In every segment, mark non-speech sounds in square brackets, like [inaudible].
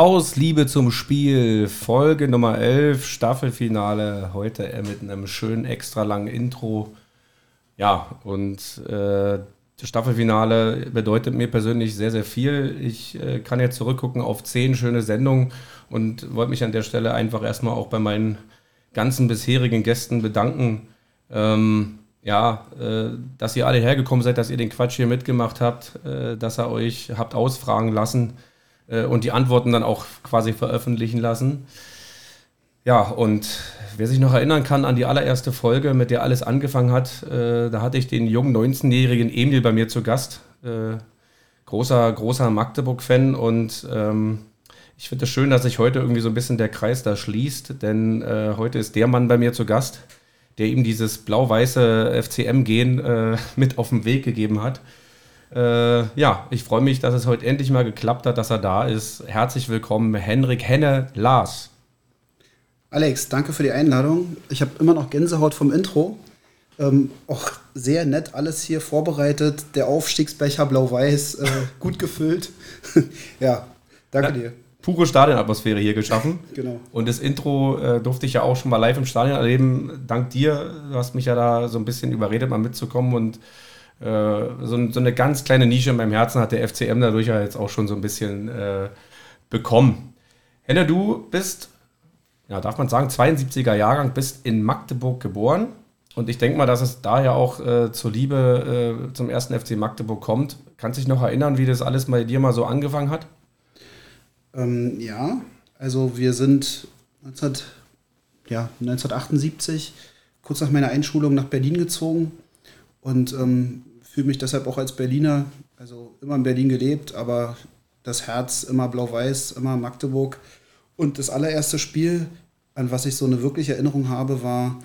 Aus Liebe zum Spiel, Folge Nummer 11, Staffelfinale, heute mit einem schönen extra langen Intro. Ja, und äh, das Staffelfinale bedeutet mir persönlich sehr, sehr viel. Ich äh, kann jetzt zurückgucken auf zehn schöne Sendungen und wollte mich an der Stelle einfach erstmal auch bei meinen ganzen bisherigen Gästen bedanken. Ähm, ja, äh, dass ihr alle hergekommen seid, dass ihr den Quatsch hier mitgemacht habt, äh, dass ihr euch habt ausfragen lassen äh, und die Antworten dann auch quasi veröffentlichen lassen. Ja, und wer sich noch erinnern kann an die allererste Folge, mit der alles angefangen hat, äh, da hatte ich den jungen 19-jährigen Emil bei mir zu Gast. Äh, großer, großer Magdeburg-Fan und ähm, ich finde es schön, dass sich heute irgendwie so ein bisschen der Kreis da schließt, denn äh, heute ist der Mann bei mir zu Gast, der ihm dieses blau-weiße FCM-Gen äh, [laughs] mit auf den Weg gegeben hat. Äh, ja, ich freue mich, dass es heute endlich mal geklappt hat, dass er da ist. Herzlich willkommen, Henrik Henne Lars. Alex, danke für die Einladung. Ich habe immer noch Gänsehaut vom Intro. Ähm, auch sehr nett alles hier vorbereitet. Der Aufstiegsbecher blau-weiß, äh, [laughs] gut gefüllt. [laughs] ja, danke ja, dir. Pure Stadionatmosphäre hier geschaffen. genau. Und das Intro äh, durfte ich ja auch schon mal live im Stadion erleben. Dank dir. Du hast mich ja da so ein bisschen überredet, mal mitzukommen und so, so, eine ganz kleine Nische in meinem Herzen hat der FCM dadurch ja jetzt auch schon so ein bisschen äh, bekommen. Henne, du bist, ja, darf man sagen, 72er Jahrgang, bist in Magdeburg geboren. Und ich denke mal, dass es daher auch äh, zur Liebe äh, zum ersten FC Magdeburg kommt. Kannst du dich noch erinnern, wie das alles bei dir mal so angefangen hat? Ähm, ja, also wir sind 19, ja, 1978, kurz nach meiner Einschulung nach Berlin gezogen. Und ähm, fühle mich deshalb auch als Berliner, also immer in Berlin gelebt, aber das Herz immer blau-weiß, immer Magdeburg. Und das allererste Spiel, an was ich so eine wirkliche Erinnerung habe, war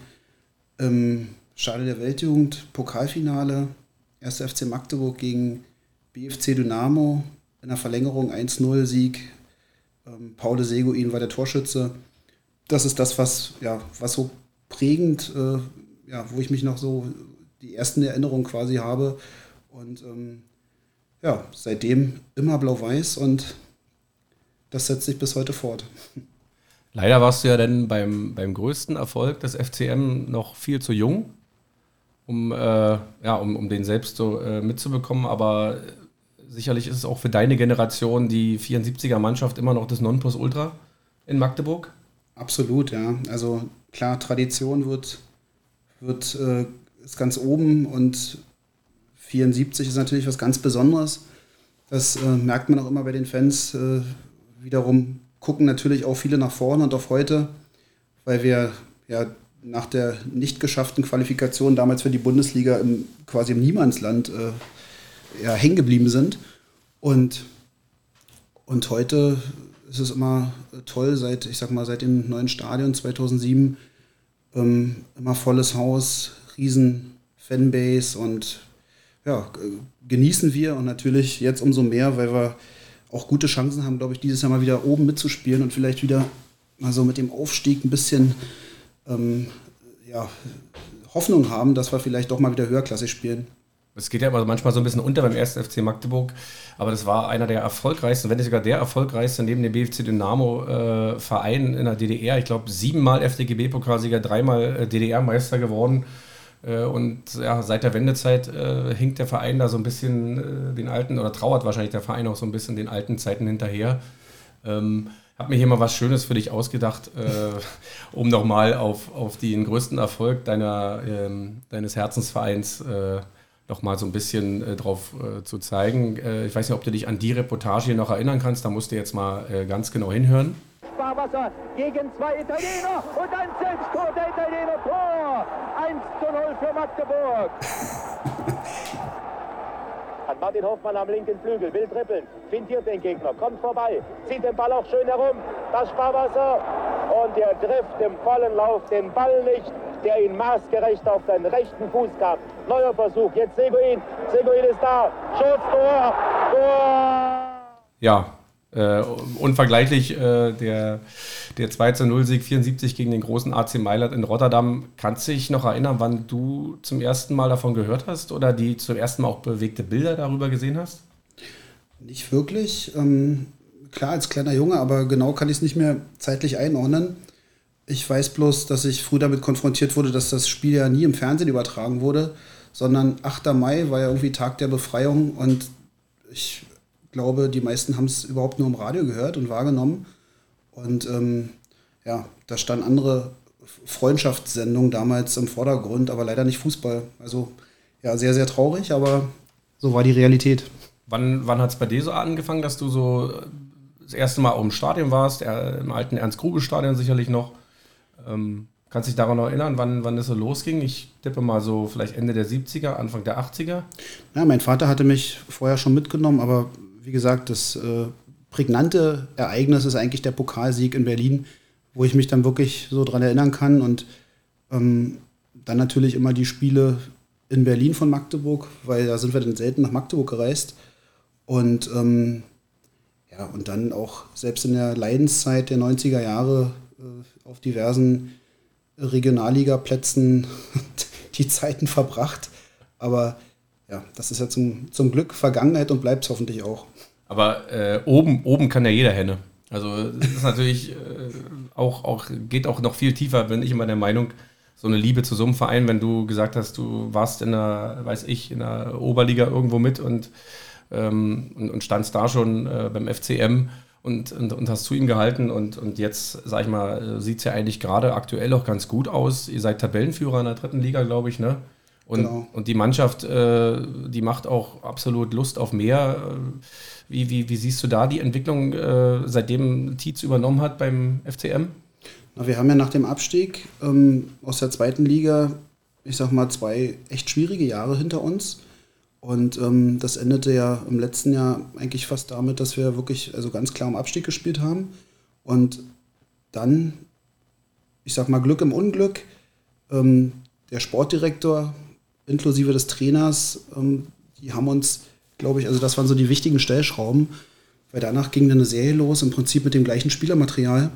im Stadion der Weltjugend, Pokalfinale, 1. FC Magdeburg gegen BFC Dynamo in der Verlängerung 1-0-Sieg. Ähm, Paul Seguin war der Torschütze. Das ist das, was, ja, was so prägend, äh, ja, wo ich mich noch so die ersten Erinnerungen quasi habe. Und ähm, ja, seitdem immer blau-weiß und das setzt sich bis heute fort. Leider warst du ja dann beim, beim größten Erfolg des FCM noch viel zu jung, um, äh, ja, um, um den selbst so äh, mitzubekommen. Aber sicherlich ist es auch für deine Generation die 74er-Mannschaft immer noch das Nonplusultra in Magdeburg. Absolut, ja. Also klar, Tradition wird, wird äh, ist ganz oben und 74 ist natürlich was ganz Besonderes. Das äh, merkt man auch immer bei den Fans. Äh, wiederum gucken natürlich auch viele nach vorne und auf heute, weil wir ja nach der nicht geschafften Qualifikation damals für die Bundesliga im, quasi im Niemandsland äh, ja, hängen geblieben sind. Und, und heute ist es immer toll, seit, ich sag mal, seit dem neuen Stadion 2007, ähm, immer volles Haus, riesen Fanbase und ja, genießen wir und natürlich jetzt umso mehr, weil wir auch gute Chancen haben, glaube ich, dieses Jahr mal wieder oben mitzuspielen und vielleicht wieder mal so mit dem Aufstieg ein bisschen ähm, ja, Hoffnung haben, dass wir vielleicht doch mal wieder höherklassig spielen. Es geht ja immer manchmal so ein bisschen unter beim ersten FC Magdeburg, aber das war einer der erfolgreichsten, wenn nicht sogar der erfolgreichste neben dem BFC Dynamo äh, Verein in der DDR. Ich glaube, siebenmal FDGB-Pokalsieger, dreimal äh, DDR-Meister geworden. Äh, und ja, seit der Wendezeit äh, hinkt der Verein da so ein bisschen äh, den alten, oder trauert wahrscheinlich der Verein auch so ein bisschen den alten Zeiten hinterher. Ähm, habe mir hier mal was Schönes für dich ausgedacht, äh, [laughs] um nochmal auf, auf den größten Erfolg deiner, ähm, deines Herzensvereins äh, nochmal so ein bisschen äh, drauf äh, zu zeigen. Ich weiß nicht, ob du dich an die Reportage hier noch erinnern kannst, da musst du jetzt mal ganz genau hinhören. Sparwasser gegen zwei Italiener und ein Selbsttor der Italiener Tor. 1 zu 0 für Magdeburg. Hat Martin Hoffmann am linken Flügel, will trippeln, fintiert den Gegner, kommt vorbei, zieht den Ball auch schön herum. Das Sparwasser und er trifft im vollen Lauf den Ball nicht, der ihn maßgerecht auf den rechten Fuß gab. Neuer Versuch, jetzt Seguin, Seguin ist da, Schuss, Tor, Tor. Ja, äh, unvergleichlich äh, der, der 2-0-Sieg 74 gegen den großen AC Mailand in Rotterdam. Kannst du dich noch erinnern, wann du zum ersten Mal davon gehört hast oder die zum ersten Mal auch bewegte Bilder darüber gesehen hast? Nicht wirklich. Ähm, klar, als kleiner Junge, aber genau kann ich es nicht mehr zeitlich einordnen. Ich weiß bloß, dass ich früh damit konfrontiert wurde, dass das Spiel ja nie im Fernsehen übertragen wurde, sondern 8. Mai war ja irgendwie Tag der Befreiung und ich glaube, die meisten haben es überhaupt nur im Radio gehört und wahrgenommen. Und ähm, ja, da standen andere Freundschaftssendungen damals im Vordergrund, aber leider nicht Fußball. Also ja, sehr, sehr traurig, aber so war die Realität. Wann, wann hat es bei dir so angefangen, dass du so das erste Mal auch im Stadion warst, im alten Ernst-Grube-Stadion sicherlich noch? Ähm, kannst du dich daran noch erinnern, wann, wann das so losging? Ich tippe mal so vielleicht Ende der 70er, Anfang der 80er. Ja, mein Vater hatte mich vorher schon mitgenommen, aber wie gesagt, das äh, prägnante Ereignis ist eigentlich der Pokalsieg in Berlin, wo ich mich dann wirklich so dran erinnern kann. Und ähm, dann natürlich immer die Spiele in Berlin von Magdeburg, weil da sind wir dann selten nach Magdeburg gereist. Und ähm, ja, und dann auch selbst in der Leidenszeit der 90er Jahre äh, auf diversen Regionalliga-Plätzen [laughs] die Zeiten verbracht. Aber ja, das ist ja zum, zum Glück Vergangenheit und bleibt es hoffentlich auch. Aber äh, oben, oben kann ja jeder Henne. Also das ist natürlich äh, auch, auch, geht auch noch viel tiefer, bin ich immer der Meinung, so eine Liebe zu so einem Verein, wenn du gesagt hast, du warst in der, weiß ich, in der Oberliga irgendwo mit und, ähm, und, und, standst da schon äh, beim FCM und, und, und, hast zu ihm gehalten und, und jetzt, sag ich mal, sieht es ja eigentlich gerade aktuell auch ganz gut aus. Ihr seid Tabellenführer in der dritten Liga, glaube ich, ne? Und, genau. und die Mannschaft, äh, die macht auch absolut Lust auf mehr. Wie, wie, wie siehst du da die Entwicklung, äh, seitdem Tietz übernommen hat beim FCM? Na, wir haben ja nach dem Abstieg ähm, aus der zweiten Liga, ich sag mal, zwei echt schwierige Jahre hinter uns. Und ähm, das endete ja im letzten Jahr eigentlich fast damit, dass wir wirklich also ganz klar im Abstieg gespielt haben. Und dann, ich sag mal, Glück im Unglück. Ähm, der Sportdirektor inklusive des Trainers, ähm, die haben uns, glaube ich, also das waren so die wichtigen Stellschrauben, weil danach ging dann eine Serie los, im Prinzip mit dem gleichen Spielermaterial.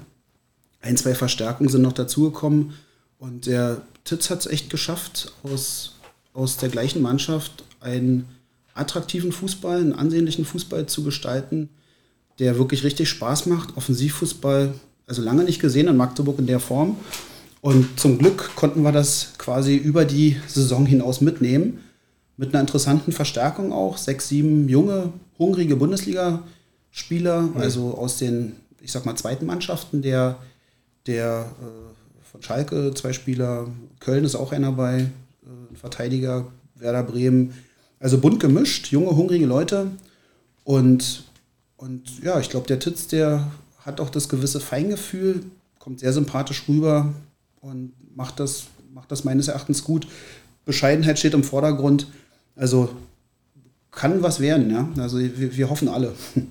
Ein, zwei Verstärkungen sind noch dazugekommen und der Titz hat es echt geschafft, aus, aus der gleichen Mannschaft einen attraktiven Fußball, einen ansehnlichen Fußball zu gestalten, der wirklich richtig Spaß macht. Offensivfußball, also lange nicht gesehen in Magdeburg in der Form. Und zum Glück konnten wir das quasi über die Saison hinaus mitnehmen. Mit einer interessanten Verstärkung auch. Sechs, sieben junge, hungrige Bundesliga-Spieler, mhm. also aus den, ich sag mal, zweiten Mannschaften der, der äh, von Schalke, zwei Spieler, Köln ist auch einer bei, äh, Verteidiger, Werder Bremen. Also bunt gemischt, junge, hungrige Leute. Und, und ja, ich glaube, der Titz, der hat auch das gewisse Feingefühl, kommt sehr sympathisch rüber, und macht das, macht das meines Erachtens gut. Bescheidenheit steht im Vordergrund. Also kann was werden, ja. Also wir, wir hoffen alle. [laughs]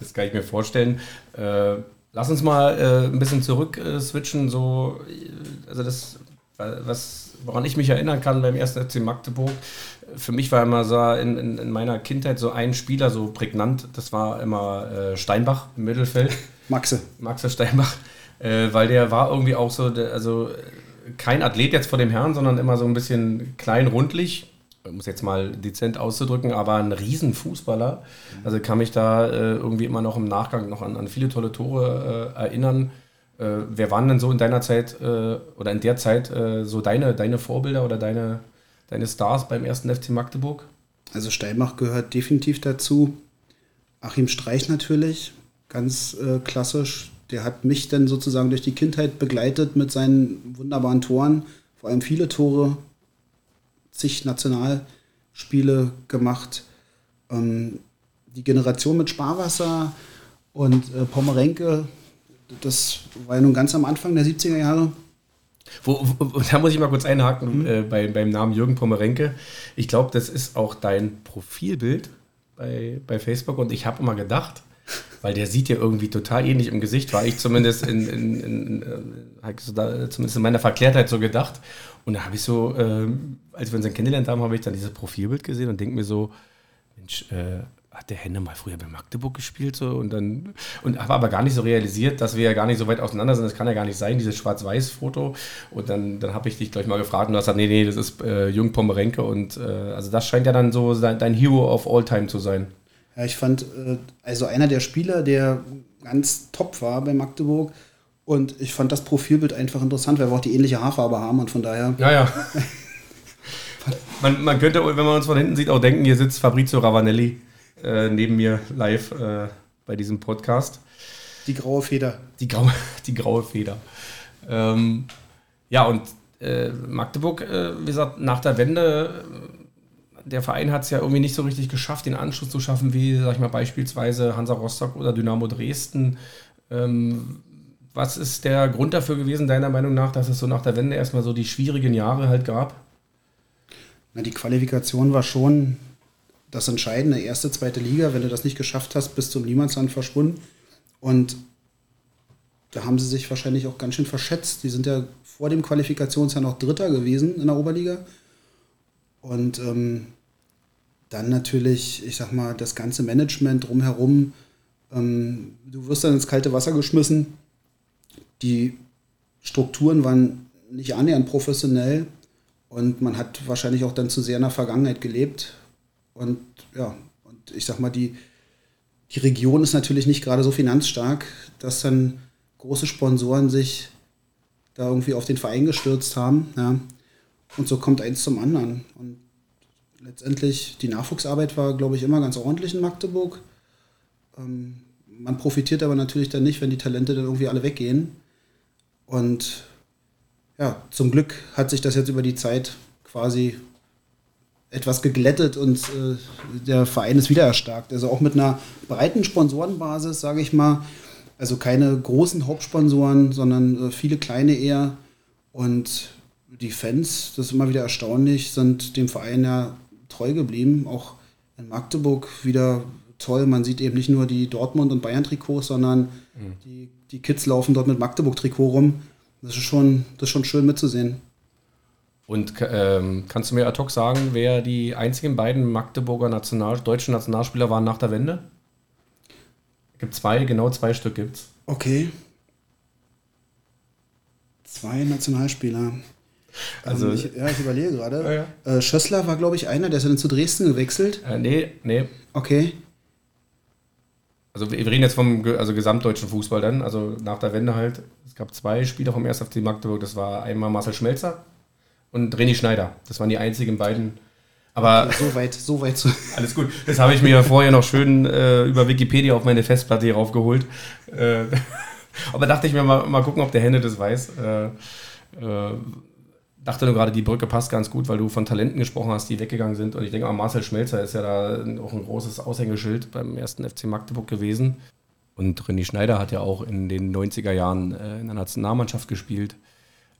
Das kann ich mir vorstellen. Äh, lass uns mal äh, ein bisschen zurück äh, switchen. So, also das, was, woran ich mich erinnern kann beim ersten FC Magdeburg, für mich war immer so in, in, in, meiner Kindheit so ein Spieler so prägnant. Das war immer äh, Steinbach im Mittelfeld. [laughs] Maxe. Maxe Steinbach äh, weil der war irgendwie auch so, also kein Athlet jetzt vor dem Herrn, sondern immer so ein bisschen klein, rundlich. Ich muss jetzt mal dezent auszudrücken, aber ein Riesenfußballer. Also kann mich da äh, irgendwie immer noch im Nachgang noch an, an viele tolle Tore äh, erinnern. Äh, wer waren denn so in deiner Zeit äh, oder in der Zeit äh, so deine, deine Vorbilder oder deine, deine Stars beim ersten FC Magdeburg? Also Steinbach gehört definitiv dazu. Achim Streich natürlich, ganz klassisch der hat mich dann sozusagen durch die Kindheit begleitet mit seinen wunderbaren Toren, vor allem viele Tore, zig Nationalspiele gemacht. Ähm, die Generation mit Sparwasser und äh, Pommerenke, das war ja nun ganz am Anfang der 70er Jahre. Wo, wo, da muss ich mal kurz einhaken mhm. äh, bei, beim Namen Jürgen Pommerenke. Ich glaube, das ist auch dein Profilbild bei, bei Facebook und ich habe immer gedacht, weil der sieht ja irgendwie total ähnlich im Gesicht, war ich zumindest in, in, in, in äh, zumindest in meiner Verklärtheit so gedacht. Und da habe ich so, äh, als wir uns dann kennengelernt haben, habe ich dann dieses Profilbild gesehen und denke mir so, Mensch, äh, hat der Henne mal früher bei Magdeburg gespielt so und dann und habe aber gar nicht so realisiert, dass wir ja gar nicht so weit auseinander sind. Das kann ja gar nicht sein, dieses Schwarz-Weiß-Foto. Und dann, dann habe ich dich gleich mal gefragt und du hast gesagt, nee, nee, das ist äh, Jürgen Pomerenke und äh, also das scheint ja dann so dein Hero of All Time zu sein. Ja, ich fand, äh, also einer der Spieler, der ganz top war bei Magdeburg. Und ich fand das Profilbild einfach interessant, weil wir auch die ähnliche Haarfarbe haben und von daher. Ja, ja. [laughs] man, man könnte, wenn man uns von hinten sieht, auch denken, hier sitzt Fabrizio Ravanelli äh, neben mir live äh, bei diesem Podcast. Die graue Feder. Die graue, [laughs] die graue Feder. Ähm, ja, und äh, Magdeburg, äh, wie gesagt, nach der Wende, äh, der Verein hat es ja irgendwie nicht so richtig geschafft, den Anschluss zu schaffen, wie, sag ich mal, beispielsweise Hansa Rostock oder Dynamo Dresden. Ähm, was ist der Grund dafür gewesen, deiner Meinung nach, dass es so nach der Wende erstmal so die schwierigen Jahre halt gab? Na, die Qualifikation war schon das Entscheidende, erste, zweite Liga. Wenn du das nicht geschafft hast, bis zum Niemandsland verschwunden. Und da haben sie sich wahrscheinlich auch ganz schön verschätzt. Die sind ja vor dem Qualifikationsjahr noch Dritter gewesen in der Oberliga. Und ähm, dann natürlich, ich sag mal, das ganze Management drumherum. Ähm, du wirst dann ins kalte Wasser geschmissen. Die Strukturen waren nicht annähernd professionell und man hat wahrscheinlich auch dann zu sehr in der Vergangenheit gelebt. Und ja, und ich sag mal, die, die Region ist natürlich nicht gerade so finanzstark, dass dann große Sponsoren sich da irgendwie auf den Verein gestürzt haben. Ja. Und so kommt eins zum anderen. Und letztendlich, die Nachwuchsarbeit war, glaube ich, immer ganz ordentlich in Magdeburg. Ähm, man profitiert aber natürlich dann nicht, wenn die Talente dann irgendwie alle weggehen. Und ja, zum Glück hat sich das jetzt über die Zeit quasi etwas geglättet und äh, der Verein ist wieder erstarkt. Also auch mit einer breiten Sponsorenbasis, sage ich mal. Also keine großen Hauptsponsoren, sondern äh, viele kleine eher. Und die Fans, das ist immer wieder erstaunlich, sind dem Verein ja treu geblieben. Auch in Magdeburg wieder toll. Man sieht eben nicht nur die Dortmund- und Bayern-Trikots, sondern mhm. die, die Kids laufen dort mit Magdeburg-Trikot rum. Das ist, schon, das ist schon schön mitzusehen. Und ähm, kannst du mir ad hoc sagen, wer die einzigen beiden Magdeburger National deutschen Nationalspieler waren nach der Wende? Es gibt zwei, genau zwei Stück gibt's. Okay. Zwei Nationalspieler. Also, ähm, ich, ja, ich überlege gerade. Ja, ja. Äh, Schössler war, glaube ich, einer, der ist dann zu Dresden gewechselt. Äh, nee, nee. Okay. Also wir reden jetzt vom also gesamtdeutschen Fußball dann, also nach der Wende halt. Es gab zwei Spieler vom 1. FC Magdeburg, das war einmal Marcel Schmelzer und René Schneider. Das waren die einzigen beiden. Aber okay, so weit, so weit. [laughs] Alles gut. Das habe ich mir ja vorher noch schön äh, über Wikipedia auf meine Festplatte hier raufgeholt. Äh, [laughs] aber dachte ich mir mal, mal gucken, ob der Hände das weiß. Äh, äh dachte nur gerade, die Brücke passt ganz gut, weil du von Talenten gesprochen hast, die weggegangen sind. Und ich denke, auch Marcel Schmelzer ist ja da auch ein großes Aushängeschild beim ersten FC Magdeburg gewesen. Und René Schneider hat ja auch in den 90er Jahren äh, in der Nationalmannschaft gespielt.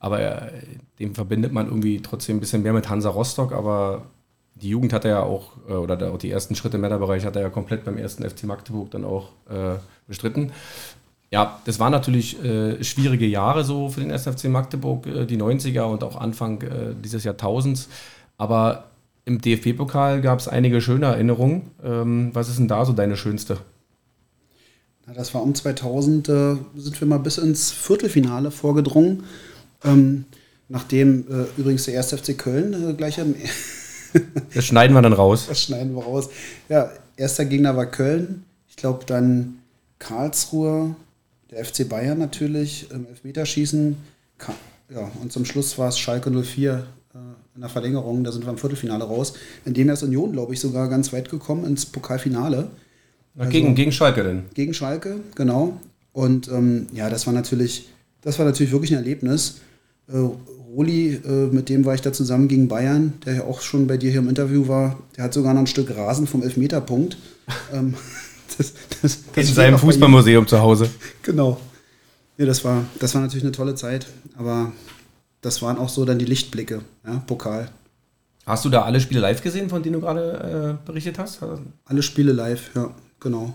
Aber äh, dem verbindet man irgendwie trotzdem ein bisschen mehr mit Hansa Rostock. Aber die Jugend hat er ja auch, äh, oder die ersten Schritte im Männerbereich hat er ja komplett beim ersten FC Magdeburg dann auch bestritten ja, das waren natürlich äh, schwierige Jahre so für den SFC Magdeburg, äh, die 90er und auch Anfang äh, dieses Jahrtausends. Aber im DFB-Pokal gab es einige schöne Erinnerungen. Ähm, was ist denn da so deine schönste? Na, das war um 2000, äh, sind wir mal bis ins Viertelfinale vorgedrungen. Ähm, nachdem äh, übrigens der 1. FC Köln äh, gleich am. [laughs] das schneiden wir dann raus. Das schneiden wir raus. Ja, erster Gegner war Köln. Ich glaube dann Karlsruhe, der FC Bayern natürlich im Elfmeterschießen. Ja, und zum Schluss war es Schalke 04 äh, in der Verlängerung. Da sind wir im Viertelfinale raus. In dem ist Union, glaube ich, sogar ganz weit gekommen ins Pokalfinale. Also, gegen, gegen Schalke denn? Gegen Schalke, genau. Und ähm, ja, das war natürlich, das war natürlich wirklich ein Erlebnis. Äh, Roli, äh, mit dem war ich da zusammen gegen Bayern, der ja auch schon bei dir hier im Interview war. Der hat sogar noch ein Stück Rasen vom Elfmeterpunkt. [laughs] ähm, das, das, das in seinem Fußballmuseum zu Hause. [laughs] Genau. Ja, das war, das war natürlich eine tolle Zeit, aber das waren auch so dann die Lichtblicke, ja, Pokal. Hast du da alle Spiele live gesehen, von denen du gerade äh, berichtet hast? Alle Spiele live, ja, genau.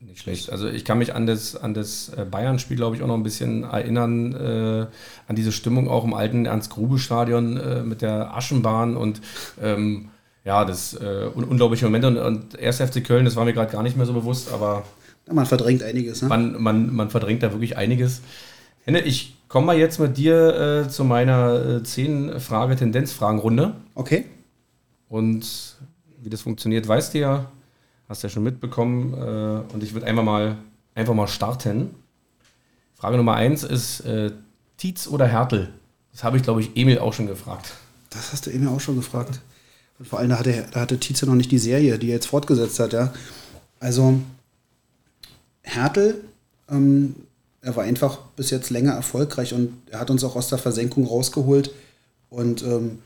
Nicht schlecht. Also ich kann mich an das, an das äh, Bayern-Spiel, glaube ich, auch noch ein bisschen erinnern, äh, an diese Stimmung auch im alten Ernst-Grube-Stadion äh, mit der Aschenbahn und ähm, ja, das äh, un unglaubliche Momente. Und, und 1. FC Köln, das war mir gerade gar nicht mehr so bewusst, aber. Ja, man verdrängt einiges, ne? Man, man, man verdrängt da wirklich einiges. Henne, ich komme mal jetzt mit dir äh, zu meiner äh, 10-Frage-Tendenzfragenrunde. Okay. Und wie das funktioniert, weißt du ja. Hast du ja schon mitbekommen. Äh, und ich würde einfach mal, einfach mal starten. Frage Nummer eins ist äh, Tietz oder Hertel? Das habe ich, glaube ich, Emil auch schon gefragt. Das hast du Emil auch schon gefragt. Und vor allem, da hatte, da hatte Tietz ja noch nicht die Serie, die er jetzt fortgesetzt hat, ja. Also, Hertel, ähm, er war einfach bis jetzt länger erfolgreich und er hat uns auch aus der Versenkung rausgeholt. Und ähm,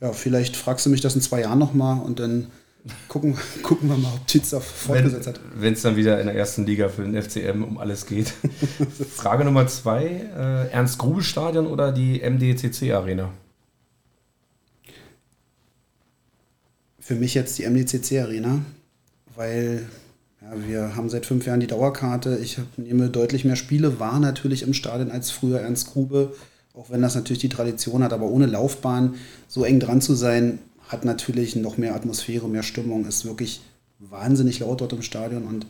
ja, vielleicht fragst du mich das in zwei Jahren nochmal und dann gucken, [laughs] gucken wir mal, ob Tietz da fortgesetzt hat. Wenn es dann wieder in der ersten Liga für den FCM um alles geht. [laughs] Frage Nummer zwei: äh, Ernst-Grubel-Stadion oder die MDCC-Arena? Für mich jetzt die MDCC-Arena, weil ja, wir haben seit fünf Jahren die Dauerkarte. Ich nehme deutlich mehr Spiele wahr natürlich im Stadion als früher Ernst Grube, auch wenn das natürlich die Tradition hat, aber ohne Laufbahn so eng dran zu sein, hat natürlich noch mehr Atmosphäre, mehr Stimmung, ist wirklich wahnsinnig laut dort im Stadion und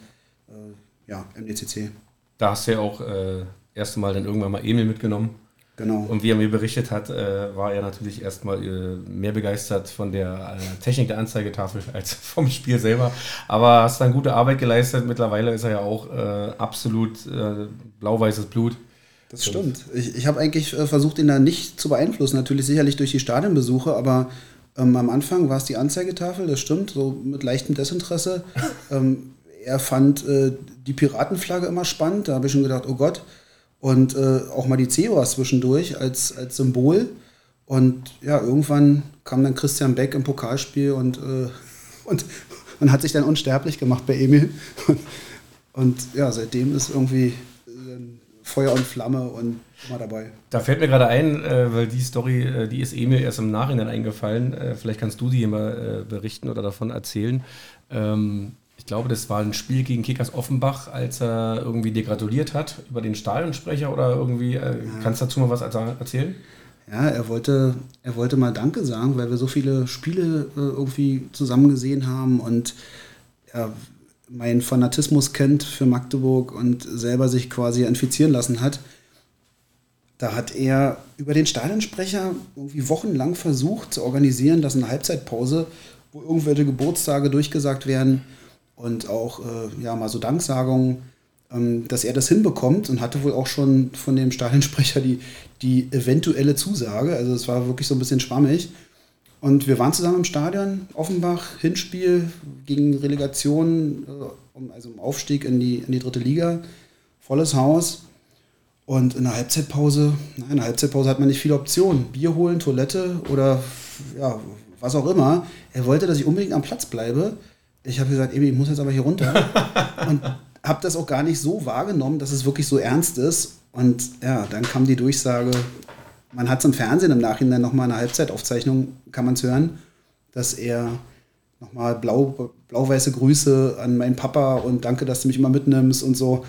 äh, ja, MDCC. Da hast du ja auch äh, erste Mal dann irgendwann mal Emil mitgenommen. Genau. Und wie er mir berichtet hat, äh, war er natürlich erstmal äh, mehr begeistert von der äh, Technik der Anzeigetafel [laughs] als vom Spiel selber. Aber hast dann gute Arbeit geleistet. Mittlerweile ist er ja auch äh, absolut äh, blau-weißes Blut. Das stimmt. Ich, ich habe eigentlich äh, versucht, ihn da nicht zu beeinflussen. Natürlich sicherlich durch die Stadionbesuche, aber ähm, am Anfang war es die Anzeigetafel, das stimmt, so mit leichtem Desinteresse. [laughs] ähm, er fand die Piratenflagge immer spannend. Da habe ich schon gedacht, oh Gott und äh, auch mal die Zewas zwischendurch als, als Symbol. Und ja, irgendwann kam dann Christian Beck im Pokalspiel und, äh, und, [laughs] und hat sich dann unsterblich gemacht bei Emil. [laughs] Und, ja, seitdem ist irgendwie äh, Feuer und Flamme und immer dabei. Da fällt mir gerade ein, äh, weil die Story, äh, die ist Emil erst im Nachhinein eingefallen. Vielleicht kannst du die mal berichten oder davon erzählen. Ich glaube, das war ein Spiel gegen Kickers Offenbach, als er irgendwie dir gratuliert hat über den Stadionsprecher oder irgendwie. Äh, ja. Kannst du dazu mal was erzählen? Ja, er wollte, er wollte mal Danke sagen, weil wir so viele Spiele äh, irgendwie zusammen gesehen haben und er meinen Fanatismus kennt für Magdeburg und selber sich quasi infizieren lassen hat. Da hat er über den Stadionsprecher irgendwie wochenlang versucht zu organisieren, dass eine Halbzeitpause, wo irgendwelche Geburtstage durchgesagt werden, und auch äh, ja, mal so Danksagungen, ähm, dass er das hinbekommt und hatte wohl auch schon von dem Stadionsprecher die, die eventuelle Zusage. Also es war wirklich so ein bisschen schwammig. Und wir waren zusammen im Stadion, Offenbach, Hinspiel gegen Relegation, äh, also im Aufstieg in die, in die dritte Liga, volles Haus. Und in der Halbzeitpause, in der Halbzeitpause hat man nicht viele Optionen. Bier holen, Toilette oder ja, was auch immer. Er wollte, dass ich unbedingt am Platz bleibe ich habe gesagt, Ebi, ich muss jetzt aber hier runter. [laughs] und habe das auch gar nicht so wahrgenommen, dass es wirklich so ernst ist. Und ja, dann kam die Durchsage, man hat es im Fernsehen im Nachhinein nochmal eine Halbzeitaufzeichnung, kann man es hören, dass er nochmal blau, blau-weiße Grüße an meinen Papa und danke, dass du mich immer mitnimmst und so.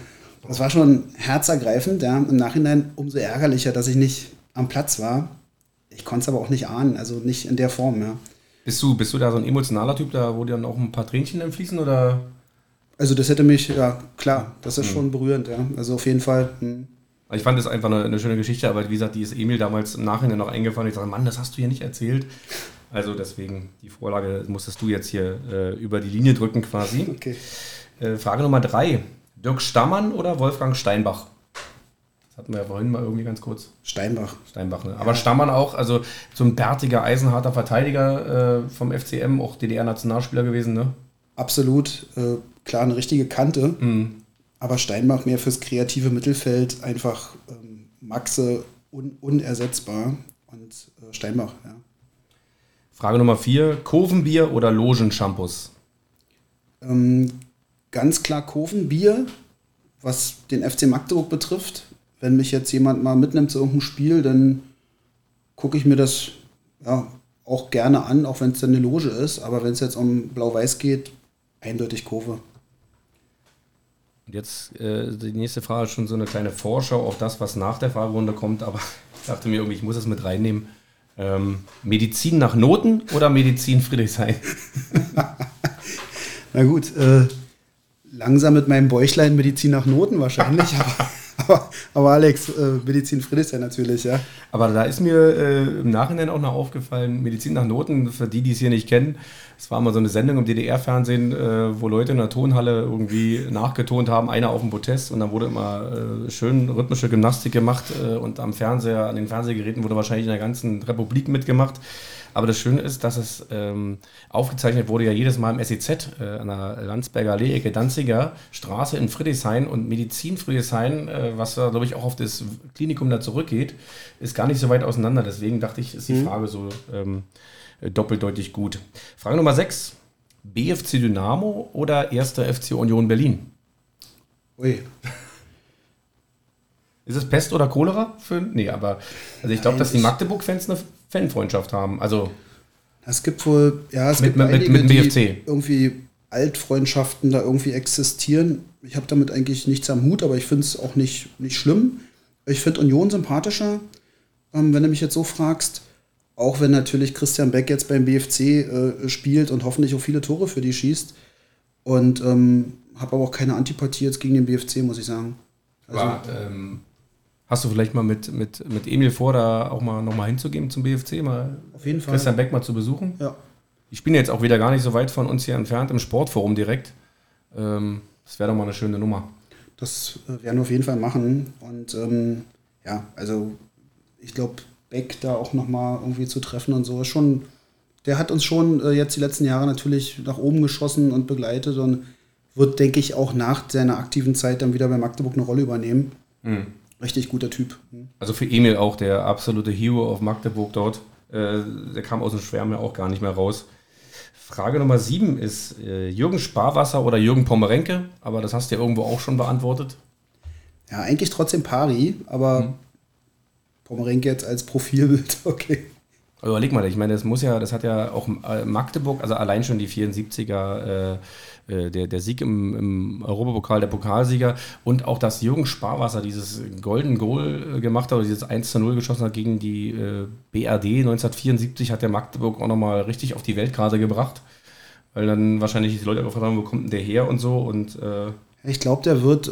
Das war schon herzergreifend, ja. Im Nachhinein umso ärgerlicher, dass ich nicht am Platz war. Ich konnte es aber auch nicht ahnen, also nicht in der Form, ja. Bist du, bist du da so ein emotionaler Typ, da wo dir dann auch ein paar Tränchen dann fließen oder? Also das hätte mich, ja klar, das ist hm. schon berührend, ja. Also auf jeden Fall. Hm. Ich fand das einfach eine, eine, schöne Geschichte, aber wie gesagt, die ist Emil damals im Nachhinein noch eingefallen. Ich sage, Mann, das hast du hier nicht erzählt. Also deswegen, die Vorlage musstest du jetzt hier äh, über die Linie drücken quasi. Okay. Äh, Frage Nummer drei. Dirk Stammann oder Wolfgang Steinbach? Das hatten wir ja vorhin mal irgendwie ganz kurz. Steinbach. Steinbach, ne? Aber ja. Stammann auch, also so ein bärtiger, eisenharter Verteidiger äh, vom FCM, auch DDR-Nationalspieler gewesen, ne? Absolut. Äh, klar, eine richtige Kante. Mhm. Aber Steinbach mehr fürs kreative Mittelfeld, einfach ähm, Maxe un unersetzbar. Und äh, Steinbach, ja. Frage Nummer vier: Kurvenbier oder Logenshampoos? Ähm, ganz klar Kurvenbier, was den FC Magdeburg betrifft wenn mich jetzt jemand mal mitnimmt zu irgendeinem Spiel, dann gucke ich mir das ja, auch gerne an, auch wenn es dann eine Loge ist. Aber wenn es jetzt um Blau-Weiß geht, eindeutig Kurve. Und jetzt äh, die nächste Frage ist schon so eine kleine Vorschau auf das, was nach der Fragerunde kommt. Aber [laughs] ich dachte mir irgendwie, ich muss es mit reinnehmen. Ähm, Medizin nach Noten oder Medizin Friedrichshain? [laughs] Na gut, äh, langsam mit meinem Bäuchlein Medizin nach Noten wahrscheinlich. [laughs] aber aber, Alex, äh, Medizin Friedrichshain natürlich, ja. Aber da ist mir äh, im Nachhinein auch noch aufgefallen, Medizin nach Noten, für die, die es hier nicht kennen, Es war mal so eine Sendung im DDR-Fernsehen, äh, wo Leute in der Tonhalle irgendwie nachgetont haben, einer auf dem Protest und dann wurde immer äh, schön rhythmische Gymnastik gemacht äh, und am Fernseher, an den Fernsehgeräten wurde wahrscheinlich in der ganzen Republik mitgemacht. Aber das Schöne ist, dass es ähm, aufgezeichnet wurde ja jedes Mal im SEZ äh, an der Landsberger Allee, Ecke Danziger Straße in Friedrichshain und Medizin Friedrichshain, äh, was da glaube ich auch auf das Klinikum da zurückgeht, ist gar nicht so weit auseinander. Deswegen dachte ich, ist die mhm. Frage so ähm, doppeldeutig gut. Frage Nummer 6. BFC Dynamo oder 1. FC Union Berlin? Ui. Ist es Pest oder Cholera? Für, nee, aber also ich glaube, dass die Magdeburg-Fans eine Fanfreundschaft haben. Also es gibt wohl, ja, es mit, gibt einige, mit, mit BFC. irgendwie Altfreundschaften da irgendwie existieren. Ich habe damit eigentlich nichts am Hut, aber ich finde es auch nicht, nicht schlimm. Ich finde Union sympathischer, ähm, wenn du mich jetzt so fragst. Auch wenn natürlich Christian Beck jetzt beim BFC äh, spielt und hoffentlich auch viele Tore für die schießt. Und ähm, habe aber auch keine Antipathie jetzt gegen den BFC, muss ich sagen. Also, War, ähm, Hast du vielleicht mal mit, mit, mit Emil vor, da auch mal nochmal hinzugehen zum BFC, mal Auf jeden Fall. Christian Beck mal zu besuchen? Ja. Ich bin jetzt auch wieder gar nicht so weit von uns hier entfernt im Sportforum direkt. Ähm, das wäre doch mal eine schöne Nummer. Das äh, werden wir auf jeden Fall machen. Und ähm, ja, also ich glaube, Beck da auch nochmal irgendwie zu treffen und so ist schon. Der hat uns schon äh, jetzt die letzten Jahre natürlich nach oben geschossen und begleitet und wird, denke ich, auch nach seiner aktiven Zeit dann wieder bei Magdeburg eine Rolle übernehmen. Mhm. Richtig guter Typ. Also für Emil auch der absolute Hero auf Magdeburg dort. Äh, der kam aus dem Schwärmen ja auch gar nicht mehr raus. Frage Nummer sieben ist äh, Jürgen Sparwasser oder Jürgen Pommerenke, aber das hast du ja irgendwo auch schon beantwortet. Ja, eigentlich trotzdem Pari, aber hm. Pommerenke jetzt als Profilbild, [laughs] okay. Überleg mal, ich meine, das muss ja, das hat ja auch äh, Magdeburg, also allein schon die 74er, äh, äh, der, der Sieg im, im Europapokal, der Pokalsieger und auch, dass Jürgen Sparwasser dieses Golden Goal äh, gemacht hat, oder dieses 1 zu 0 geschossen hat gegen die äh, BRD 1974, hat der Magdeburg auch nochmal richtig auf die Weltkarte gebracht. Weil dann wahrscheinlich die Leute gefragt haben, wo kommt denn der her und so und äh ich glaube, der wird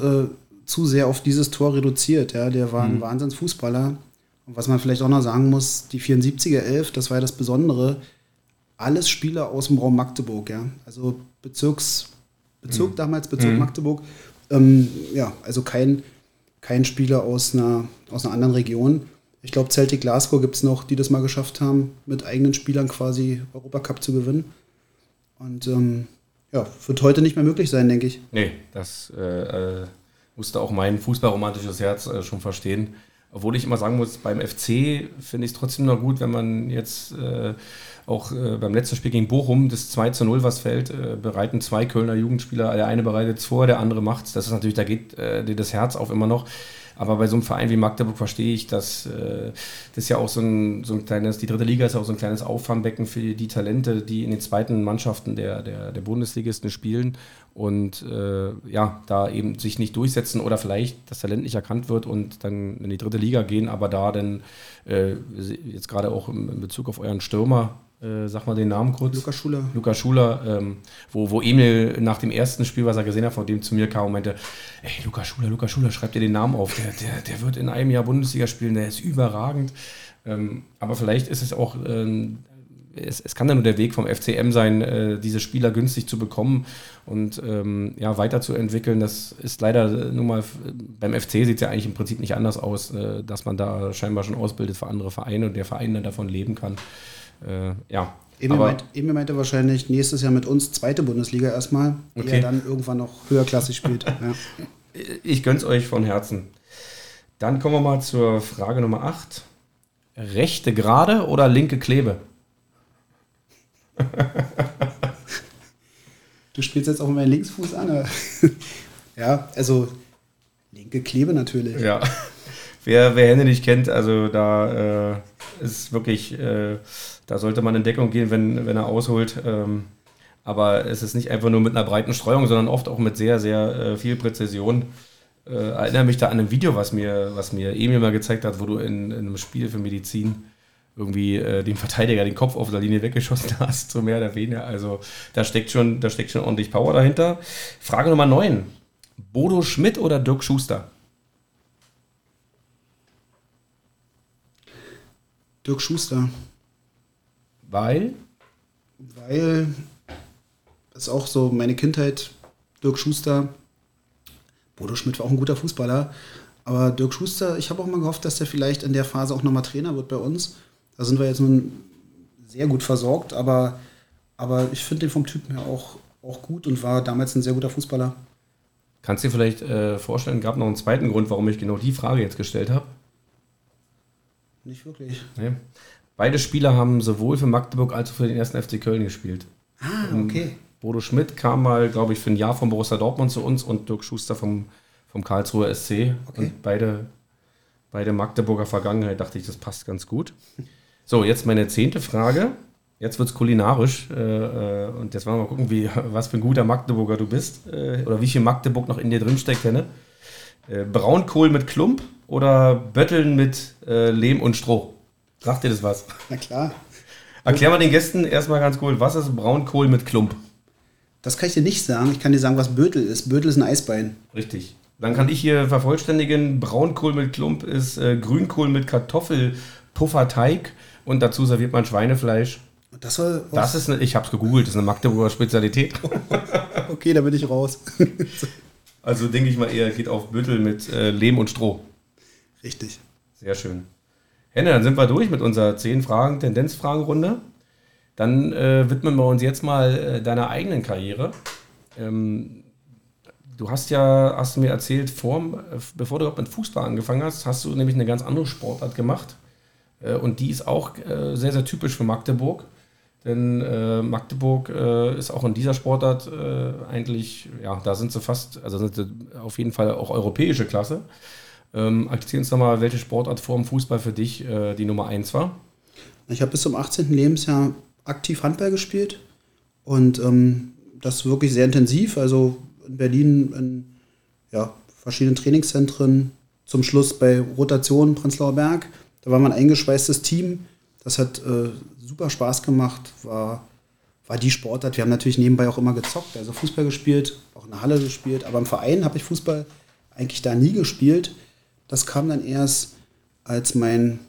zu sehr auf dieses Tor reduziert. Ja? Der war ein mhm. Wahnsinnsfußballer. Und was man vielleicht auch noch sagen muss, die 74er 11, das war ja das Besondere, alles Spieler aus dem Raum Magdeburg, ja. Also Bezirks, Bezirk mhm. damals, Bezirk mhm. Magdeburg. Ähm, ja, also kein, kein Spieler aus einer, aus einer anderen Region. Ich glaube, Celtic Glasgow gibt es noch, die das mal geschafft haben, mit eigenen Spielern quasi Europacup zu gewinnen. Und ähm, ja, wird heute nicht mehr möglich sein, denke ich. Nee, das äh, äh, musste auch mein fußballromantisches Herz äh, schon verstehen. Obwohl ich immer sagen muss, beim FC finde ich es trotzdem noch gut, wenn man jetzt äh, auch äh, beim letzten Spiel gegen Bochum das 2 zu 0, was fällt, äh, bereiten zwei Kölner Jugendspieler, der eine bereitet es vor, der andere macht es. Das ist natürlich, da geht äh, dir das Herz auf immer noch. Aber bei so einem Verein wie Magdeburg verstehe ich, dass äh, das ja auch so ein, so ein kleines, die dritte Liga ist ja auch so ein kleines Auffangbecken für die Talente, die in den zweiten Mannschaften der, der, der Bundesligisten spielen und äh, ja, da eben sich nicht durchsetzen oder vielleicht das Talent nicht erkannt wird und dann in die dritte Liga gehen, aber da dann äh, jetzt gerade auch in Bezug auf euren Stürmer, äh, sag mal den Namen kurz. Lukas Schuler. Lukas Schuler, ähm, wo, wo Emil nach dem ersten Spiel, was er gesehen hat, von dem zu mir kam und meinte, ey, Lukas Schuler, Lukas Schuler, schreib dir den Namen auf, der, der, der wird in einem Jahr Bundesliga spielen, der ist überragend. Ähm, aber vielleicht ist es auch, ähm, es, es, kann ja nur der Weg vom FCM sein, äh, diese Spieler günstig zu bekommen und ähm, ja, weiterzuentwickeln. Das ist leider nun mal, beim FC sieht es ja eigentlich im Prinzip nicht anders aus, äh, dass man da scheinbar schon ausbildet für andere Vereine und der Verein dann davon leben kann äh, ja. Emil, meint, Emil meinte wahrscheinlich nächstes Jahr mit uns zweite Bundesliga erstmal, okay. die er dann irgendwann noch höherklassig spielt. [laughs] ja. Ich gönn's euch von Herzen. Dann kommen wir mal zur Frage Nummer 8. Rechte Gerade oder linke Klebe? Du spielst jetzt auch meinen Linksfuß an. [laughs] ja, also linke Klebe natürlich. Ja. Wer, wer Hände nicht kennt, also da äh, ist wirklich äh, da sollte man in Deckung gehen, wenn, wenn er ausholt. Ähm, aber es ist nicht einfach nur mit einer breiten Streuung, sondern oft auch mit sehr, sehr äh, viel Präzision. Äh, erinnere mich da an ein Video, was mir, was mir Emil mal gezeigt hat, wo du in, in einem Spiel für Medizin irgendwie äh, dem Verteidiger den Kopf auf der Linie weggeschossen [laughs] hast, so mehr oder weniger. Also da steckt schon, da steckt schon ordentlich Power dahinter. Frage Nummer 9. Bodo Schmidt oder Dirk Schuster? Dirk Schuster. Weil? Weil ist auch so meine Kindheit. Dirk Schuster, Bodo Schmidt war auch ein guter Fußballer. Aber Dirk Schuster, ich habe auch mal gehofft, dass der vielleicht in der Phase auch nochmal Trainer wird bei uns. Da sind wir jetzt nun sehr gut versorgt, aber, aber ich finde den vom Typen her auch, auch gut und war damals ein sehr guter Fußballer. Kannst du dir vielleicht äh, vorstellen, gab noch einen zweiten Grund, warum ich genau die Frage jetzt gestellt habe? Nicht wirklich. Nee. Beide Spieler haben sowohl für Magdeburg als auch für den ersten FC Köln gespielt. Ah, okay. Bodo Schmidt kam mal, glaube ich, für ein Jahr von Borussia Dortmund zu uns und Dirk Schuster vom, vom Karlsruher SC. Okay. Und beide, beide Magdeburger Vergangenheit dachte ich, das passt ganz gut. So, jetzt meine zehnte Frage. Jetzt wird es kulinarisch. Äh, äh, und jetzt wollen wir mal gucken, wie, was für ein guter Magdeburger du bist. Äh, oder wie viel Magdeburg noch in dir drin steckt, Henne. Äh, Braunkohl mit Klump oder Bötteln mit äh, Lehm und Stroh? Sagt dir das was? Na klar. Erklär mal den Gästen erstmal ganz cool, was ist Braunkohl mit Klump? Das kann ich dir nicht sagen. Ich kann dir sagen, was Bötel ist. Bötel ist ein Eisbein. Richtig. Dann kann ich hier vervollständigen, Braunkohl mit Klump ist äh, Grünkohl mit Kartoffelpufferteig und dazu serviert man Schweinefleisch. Das war Das ist, eine, ich habe es gegoogelt, das ist eine Magdeburger Spezialität. [laughs] okay, da bin ich raus. [laughs] Also denke ich mal eher, geht auf Büttel mit äh, Lehm und Stroh. Richtig. Sehr schön. Henne, dann sind wir durch mit unserer 10 Fragen Tendenzfragenrunde. Dann äh, widmen wir uns jetzt mal äh, deiner eigenen Karriere. Ähm, du hast ja, hast du mir erzählt, vorm, äh, bevor du überhaupt mit Fußball angefangen hast, hast du nämlich eine ganz andere Sportart gemacht. Äh, und die ist auch äh, sehr, sehr typisch für Magdeburg. Denn äh, Magdeburg äh, ist auch in dieser Sportart äh, eigentlich, ja, da sind sie fast, also sind sie auf jeden Fall auch europäische Klasse. Ähm, erzähl uns doch mal, welche Sportart vor dem Fußball für dich äh, die Nummer 1 war. Ich habe bis zum 18. Lebensjahr aktiv Handball gespielt und ähm, das wirklich sehr intensiv. Also in Berlin in ja, verschiedenen Trainingszentren, zum Schluss bei Rotation Prenzlauer Berg. Da war man ein eingeschweißtes Team. Das hat äh, super Spaß gemacht, war, war die Sportart. Wir haben natürlich nebenbei auch immer gezockt, also Fußball gespielt, auch in der Halle gespielt. Aber im Verein habe ich Fußball eigentlich da nie gespielt. Das kam dann erst, als mein,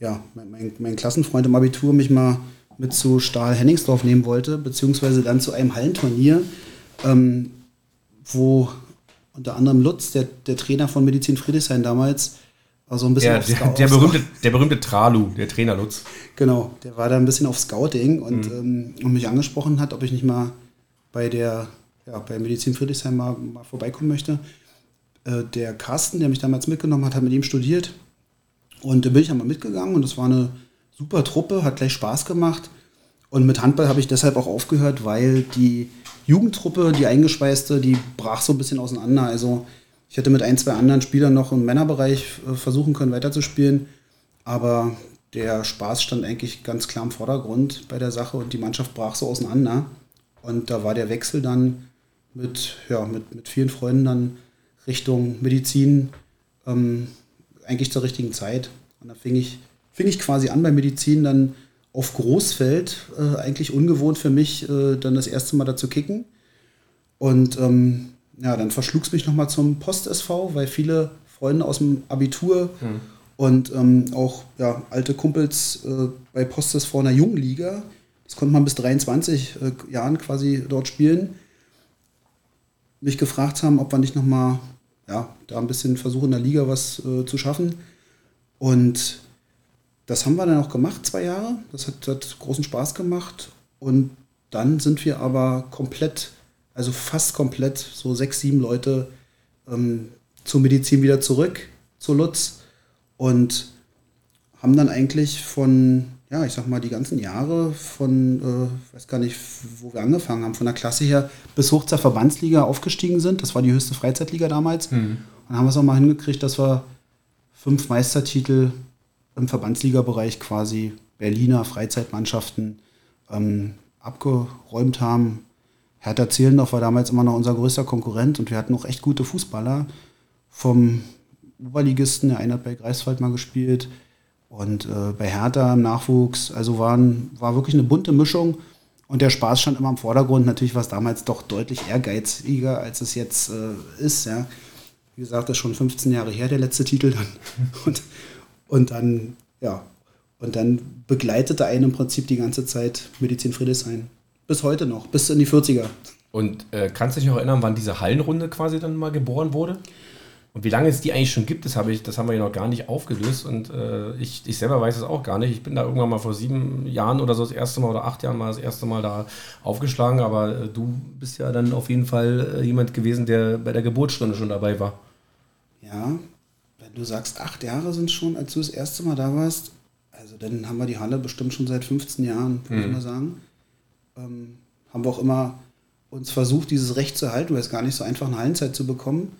ja, mein, mein, mein Klassenfreund im Abitur mich mal mit zu Stahl Henningsdorf nehmen wollte, beziehungsweise dann zu einem Hallenturnier, ähm, wo unter anderem Lutz, der, der Trainer von Medizin Friedrichshain damals, war so ein bisschen Der, auf der, Scout- der, berühmte, der berühmte Tralu, der Trainer Lutz. Genau, der war da ein bisschen auf Scouting und, ähm, und mich angesprochen hat, ob ich nicht mal bei der, ja, bei Medizin Friedrichshain mal, mal vorbeikommen möchte. Äh, der Carsten, der mich damals mitgenommen hat, hat mit ihm studiert. Und da bin ich einmal mitgegangen und das war eine super Truppe, hat gleich Spaß gemacht. Und mit Handball habe ich deshalb auch aufgehört, weil die Jugendtruppe, die eingeschweißte, die brach so ein bisschen auseinander. Also ich hätte mit ein, zwei anderen Spielern noch im Männerbereich äh, versuchen können, weiterzuspielen. Aber der Spaß stand eigentlich ganz klar im Vordergrund bei der Sache und die Mannschaft brach so auseinander. Und da war der Wechsel dann mit, ja, mit, mit vielen Freunden dann Richtung Medizin ähm, eigentlich zur richtigen Zeit. Und da fing ich, fing ich quasi an bei Medizin dann auf Großfeld, äh, eigentlich ungewohnt für mich, äh, dann das erste Mal dazu kicken. Und ähm, ja, dann verschlug es mich nochmal zum Post-SV, weil viele Freunde aus dem Abitur und ähm, auch ja, alte Kumpels äh, bei Post-SV in der Jungenliga, das konnte man bis 23 äh, Jahren quasi dort spielen, mich gefragt haben, ob wir nicht nochmal ja, da ein bisschen versuchen, in der Liga was äh, zu schaffen. Und das haben wir dann auch gemacht, zwei Jahre. Das hat, hat großen Spaß gemacht. Und dann sind wir aber komplett, also fast komplett, so sechs, sieben Leute ähm, zur Medizin wieder zurück, zu Lutz. Und haben dann eigentlich von, ja, ich sag mal, die ganzen Jahre von, äh, weiß gar nicht, wo wir angefangen haben, von der Klasse her bis hoch zur Verbandsliga aufgestiegen sind. Das war die höchste Freizeitliga damals. Und dann haben wir es auch mal hingekriegt, dass wir fünf Meistertitel im Verbandsligabereich quasi Berliner Freizeitmannschaften ähm, abgeräumt haben. Hertha Zehlendorf war damals immer noch unser größter Konkurrent und wir hatten noch echt gute Fußballer. Vom Oberligisten, der eine hat bei Greifswald mal gespielt und äh, bei Hertha im Nachwuchs. Also waren, war wirklich eine bunte Mischung und der Spaß stand immer im Vordergrund. Natürlich war es damals doch deutlich ehrgeiziger, als es jetzt äh, ist. Ja. Wie gesagt, das ist schon 15 Jahre her, der letzte Titel dann. [laughs] Und, und dann, ja, und dann begleitete einen im Prinzip die ganze Zeit Medizin Friedrichshain. Bis heute noch, bis in die 40er. Und äh, kannst du dich noch erinnern, wann diese Hallenrunde quasi dann mal geboren wurde? Und wie lange es die eigentlich schon gibt, das, habe ich, das haben wir ja noch gar nicht aufgelöst. Und äh, ich, ich selber weiß es auch gar nicht. Ich bin da irgendwann mal vor sieben Jahren oder so das erste Mal oder acht Jahren mal das erste Mal da aufgeschlagen. Aber äh, du bist ja dann auf jeden Fall äh, jemand gewesen, der bei der Geburtsstunde schon dabei war. Ja, wenn du sagst, acht Jahre sind schon, als du das erste Mal da warst, also dann haben wir die Halle bestimmt schon seit 15 Jahren, würde ich Mhm. mal sagen. Ähm, haben wir auch immer uns versucht, dieses Recht zu halten, weil es gar nicht so einfach eine Hallenzeit zu bekommen.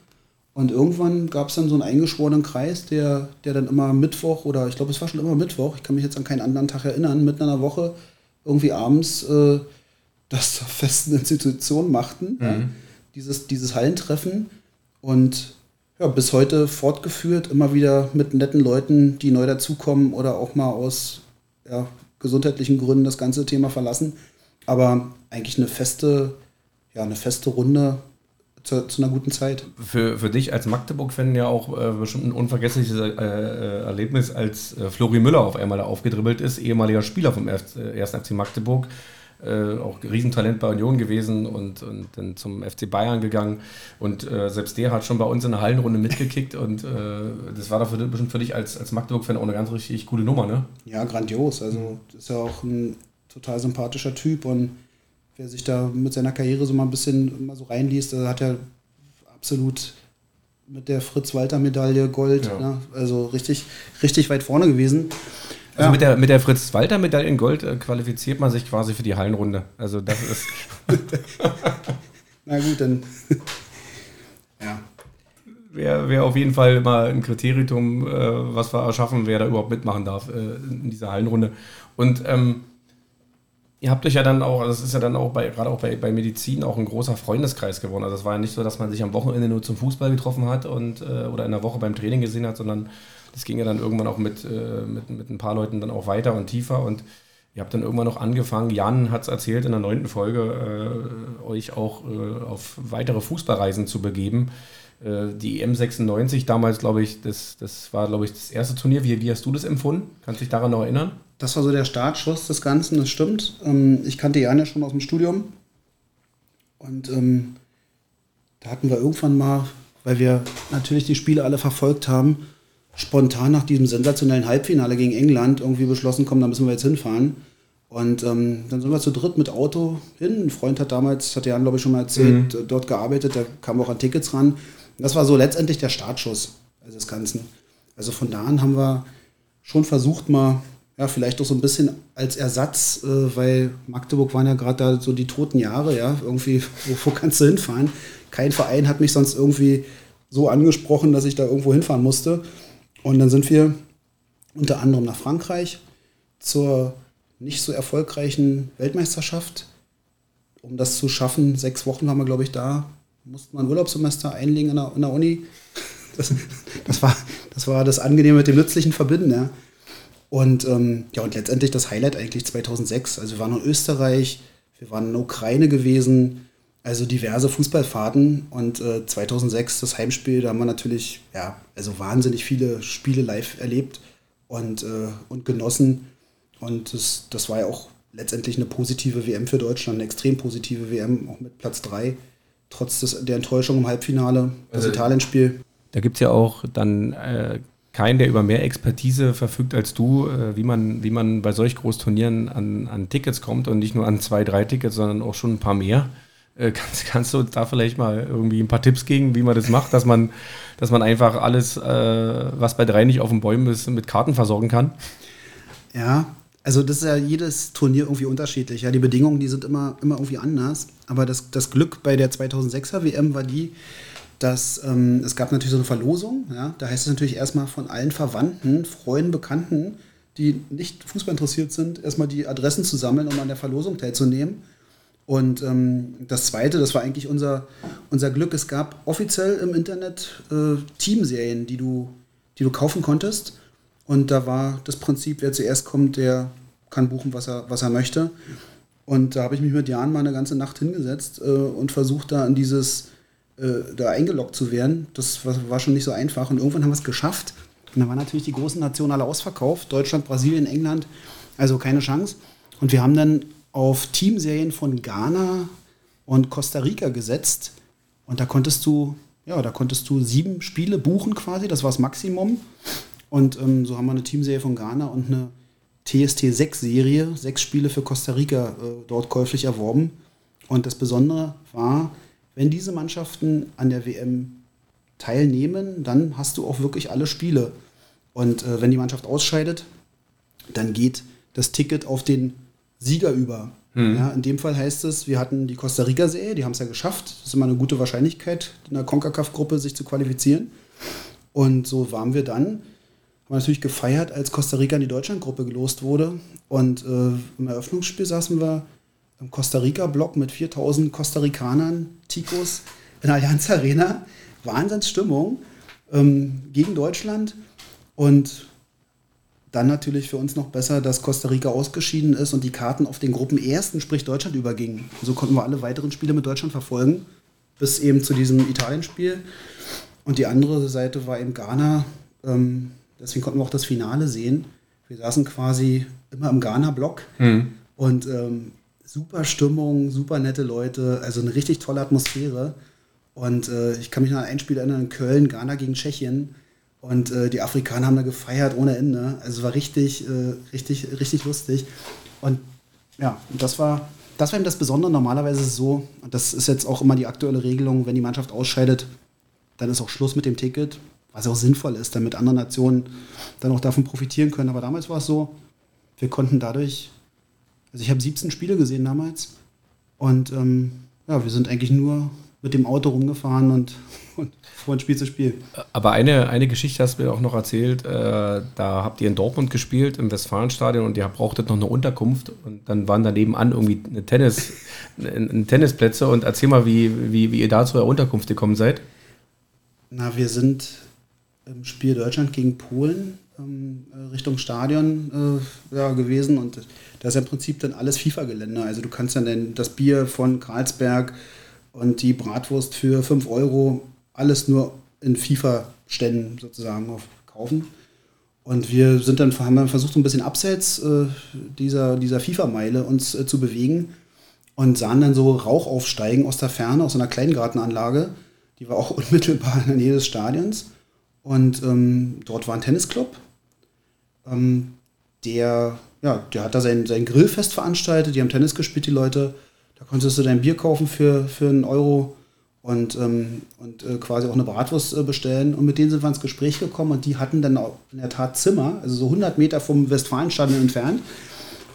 Und irgendwann gab es dann so einen eingeschworenen Kreis, der, der dann immer Mittwoch oder ich glaube, es war schon immer Mittwoch, ich kann mich jetzt an keinen anderen Tag erinnern, mitten in der Woche irgendwie abends äh, das zur festen Institution machten, ja, dieses, dieses Hallentreffen. Und ja, bis heute fortgeführt, immer wieder mit netten Leuten, die neu dazukommen oder auch mal aus ja, gesundheitlichen Gründen das ganze Thema verlassen. Aber eigentlich eine feste, ja, eine feste Runde zu, zu einer guten Zeit. Für, für dich als Magdeburg-Fan ja auch äh, bestimmt ein unvergessliches äh, äh, Erlebnis, als äh, Flori Müller auf einmal da aufgedribbelt ist, ehemaliger Spieler vom 1. äh, FC Magdeburg. Äh, auch Riesentalent bei Union gewesen und, und dann zum FC Bayern gegangen. Und äh, selbst der hat schon bei uns in der Hallenrunde mitgekickt und äh, das war dafür bestimmt für dich als, als Magdeburg-Fan auch eine ganz richtig coole Nummer, ne? Ja, grandios. Also ist ja auch ein total sympathischer Typ und wer sich da mit seiner Karriere so mal ein bisschen mal so reinliest, der hat ja absolut mit der Fritz-Walter-Medaille Gold, Ja. ne? also richtig, richtig weit vorne gewesen. Also Ja. mit der, mit der Fritz-Walter-Medaille in Gold äh, qualifiziert man sich quasi für die Hallenrunde. Also das ist. [laughs] Na gut, dann. [laughs] ja. wäre wär auf jeden Fall mal ein Kriterium, äh, was wir erschaffen, wer da überhaupt mitmachen darf äh, in dieser Hallenrunde. Und ähm, ihr habt euch ja dann auch, das ist ja dann auch bei, gerade auch bei, bei Medizin auch ein großer Freundeskreis geworden. Also es war ja nicht so, dass man sich am Wochenende nur zum Fußball getroffen hat und äh, oder in der Woche beim Training gesehen hat, sondern das ging ja dann irgendwann auch mit, äh, mit, mit ein paar Leuten dann auch weiter und tiefer und Ihr habt dann irgendwann noch angefangen, Jan hat es erzählt in der neunten Folge, äh, euch auch äh, auf weitere Fußballreisen zu begeben. Äh, die EM 96 damals, glaube ich, das, das war, glaube ich, das erste Turnier. Wie, wie hast du das empfunden? Kannst du dich daran noch erinnern? Das war so der Startschuss des Ganzen, das stimmt. Ähm, ich kannte Jan ja schon aus dem Studium. Und ähm, da hatten wir irgendwann mal, weil wir natürlich die Spiele alle verfolgt haben, spontan nach diesem sensationellen Halbfinale gegen England irgendwie beschlossen, komm, da müssen wir jetzt hinfahren. Und ähm, dann sind wir zu dritt mit Auto hin. Ein Freund hat damals, hat Jan glaube ich schon mal erzählt, äh, dort gearbeitet, der kam auch an Tickets ran. Das war so letztendlich der Startschuss also des Ganzen. Also von da an haben wir schon versucht, mal, ja, vielleicht auch so ein bisschen als Ersatz, äh, weil Magdeburg waren ja gerade da so die toten Jahre, ja, irgendwie, wo, wo kannst du hinfahren? Kein Verein hat mich sonst irgendwie so angesprochen, dass ich da irgendwo hinfahren musste. Und dann sind wir unter anderem nach Frankreich zur nicht so erfolgreichen Weltmeisterschaft. Um das zu schaffen, sechs Wochen waren wir, glaube ich, da, mussten wir ein Urlaubssemester einlegen in der, in der Uni. Das, das, war, das war das Angenehme mit dem Nützlichen verbinden, ja. Und ähm, ja, und letztendlich das Highlight eigentlich 2006. Also wir waren in Österreich, wir waren in der Ukraine gewesen, also diverse Fußballfahrten. Und äh, 2006 das Heimspiel, da haben wir natürlich, ja, also wahnsinnig viele Spiele live erlebt und, äh, und genossen. Und das, das war ja auch letztendlich eine positive WM für Deutschland, eine extrem positive WM, auch mit Platz 3, trotz des, der Enttäuschung im Halbfinale, das Also- Italienspiel. Da gibt es ja auch dann äh, keinen, der über mehr Expertise verfügt als du, äh, wie, man, wie man bei solch Großturnieren an, an Tickets kommt und nicht nur an zwei, drei Tickets, sondern auch schon ein paar mehr. Äh, [laughs] kannst, kannst du uns da vielleicht mal irgendwie ein paar Tipps geben, wie man das macht, dass man, dass man einfach alles, äh, was bei drei nicht auf den Bäumen ist, mit Karten versorgen kann? Ja, also das ist ja jedes Turnier irgendwie unterschiedlich. Ja, die Bedingungen, die sind immer, immer irgendwie anders. Aber das, das Glück bei der 2006er WM war die, dass ähm, es gab natürlich so eine Verlosung. Ja, da heißt es natürlich erstmal von allen Verwandten, Freunden, Bekannten, die nicht Fußball interessiert sind, erstmal die Adressen zu sammeln, um an der Verlosung teilzunehmen. Und ähm, das Zweite, das war eigentlich unser, unser Glück, es gab offiziell im Internet äh, Teamserien, die du, die du kaufen konntest. Und da war das Prinzip, wer zuerst kommt, der kann buchen, was er, was er möchte. Und da habe ich mich mit Jan mal eine ganze Nacht hingesetzt äh, und versucht, da in dieses, äh, da eingeloggt zu werden. Das war, war schon nicht so einfach. Und irgendwann haben wir es geschafft. Und da waren natürlich die großen Nationen alle ausverkauft. Deutschland, Brasilien, England. Also keine Chance. Und wir haben dann auf Teamserien von Ghana und Costa Rica gesetzt. Und da konntest du, ja, da konntest du sieben Spiele buchen quasi, das war das Maximum. Und ähm, so haben wir eine Teamserie von Ghana und eine TST 6 Serie, sechs Spiele für Costa Rica äh, dort käuflich erworben. Und das Besondere war, wenn diese Mannschaften an der WM teilnehmen, dann hast du auch wirklich alle Spiele. Und äh, wenn die Mannschaft ausscheidet, dann geht das Ticket auf den Sieger über. Mhm. Ja, in dem Fall heißt es, wir hatten die Costa Rica-Serie, die haben es ja geschafft. Das ist immer eine gute Wahrscheinlichkeit, in der CONCACAF-Gruppe sich zu qualifizieren. Und so waren wir dann, wir natürlich gefeiert, als Costa Rica in die Deutschland-Gruppe gelost wurde. Und äh, im Eröffnungsspiel saßen wir im Costa Rica-Block mit 4000 Costa Ricanern, Ticos, in der Allianz Arena. Wahnsinnsstimmung ähm, gegen Deutschland. Und dann natürlich für uns noch besser, dass Costa Rica ausgeschieden ist und die Karten auf den Gruppenersten, sprich Deutschland, übergingen. So konnten wir alle weiteren Spiele mit Deutschland verfolgen, bis eben zu diesem Italien-Spiel. Und die andere Seite war eben Ghana. Ähm, deswegen konnten wir auch das Finale sehen. Wir saßen quasi immer im Ghana-Block mhm. und ähm, super Stimmung, super nette Leute, also eine richtig tolle Atmosphäre. Und äh, ich kann mich noch an ein Spiel erinnern in Köln, Ghana gegen Tschechien und äh, die Afrikaner haben da gefeiert ohne Ende. Also war richtig, äh, richtig, richtig lustig. Und ja, das war, das war eben das Besondere. Normalerweise ist es so, und das ist jetzt auch immer die aktuelle Regelung, wenn die Mannschaft ausscheidet, dann ist auch Schluss mit dem Ticket, was auch sinnvoll ist, damit andere Nationen dann auch davon profitieren können. Aber damals war es so, wir konnten dadurch, also ich habe 17 Spiele gesehen damals und ähm, ja, wir sind eigentlich nur mit dem Auto rumgefahren und, [laughs] und von Spiel zu Spiel. Aber eine, eine Geschichte hast du mir auch noch erzählt. Äh, da habt ihr in Dortmund gespielt, im Westfalenstadion, und ihr brauchtet noch eine Unterkunft. Und dann waren da nebenan irgendwie eine Tennis, [laughs] eine Tennisplätze. Und erzähl mal, wie, wie, wie ihr da zu eurer Unterkunft gekommen seid. Na, wir sind im Spiel Deutschland gegen Polen ähm, Richtung Stadion äh, ja, gewesen. Und da ist ja im Prinzip dann alles FIFA-Gelände. Also du kannst dann das Bier von Karlsberg und die Bratwurst für 5 Euro alles nur in FIFA-Ständen sozusagen kaufen. Und wir sind dann, haben dann versucht, so ein bisschen abseits äh, dieser, dieser FIFA-Meile uns äh, zu bewegen und sahen dann so Rauch aufsteigen aus der Ferne, aus einer Kleingartenanlage. Die war auch [laughs] unmittelbar in der Nähe des Stadions. Und ähm, dort war ein Tennisclub. Ähm, der, ja, der hat da sein, sein Grillfest veranstaltet, die haben Tennis gespielt, die Leute. Da konntest du dein Bier kaufen für, für einen Euro und, ähm, und äh, quasi auch eine Bratwurst äh, bestellen. Und mit denen sind wir ins Gespräch gekommen und die hatten dann auch in der Tat Zimmer, also so 100 Meter vom Westfalenstadion entfernt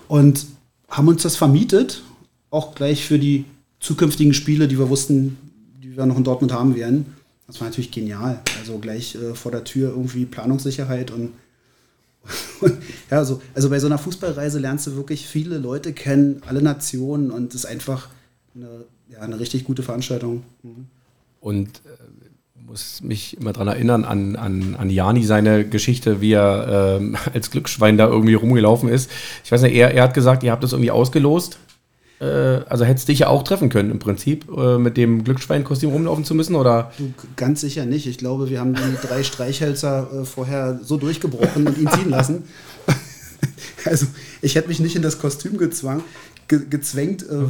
und haben uns das vermietet, auch gleich für die zukünftigen Spiele, die wir wussten, die wir noch in Dortmund haben werden. Das war natürlich genial. Also gleich äh, vor der Tür irgendwie Planungssicherheit [laughs] und ja, so, also bei so einer Fußballreise lernst du wirklich viele Leute kennen, alle Nationen und es ist einfach eine, ja, eine richtig gute Veranstaltung. Mhm. Und äh, muss mich immer daran erinnern an, an, an Jani, seine Geschichte, wie er ähm, [laughs] als Glücksschwein da irgendwie rumgelaufen ist. Ich weiß nicht, er, er hat gesagt, ihr habt das irgendwie ausgelost. Äh, also hättest dich ja auch treffen können im Prinzip, äh, mit dem Glücksschwein-Kostüm rumlaufen zu müssen, oder? Du, ganz sicher nicht. Ich glaube, wir haben die drei Streichhölzer äh, vorher so durchgebrochen und ihn ziehen lassen. [laughs] also ich hätte mich nicht in das Kostüm gezwang, ge gezwängt, äh,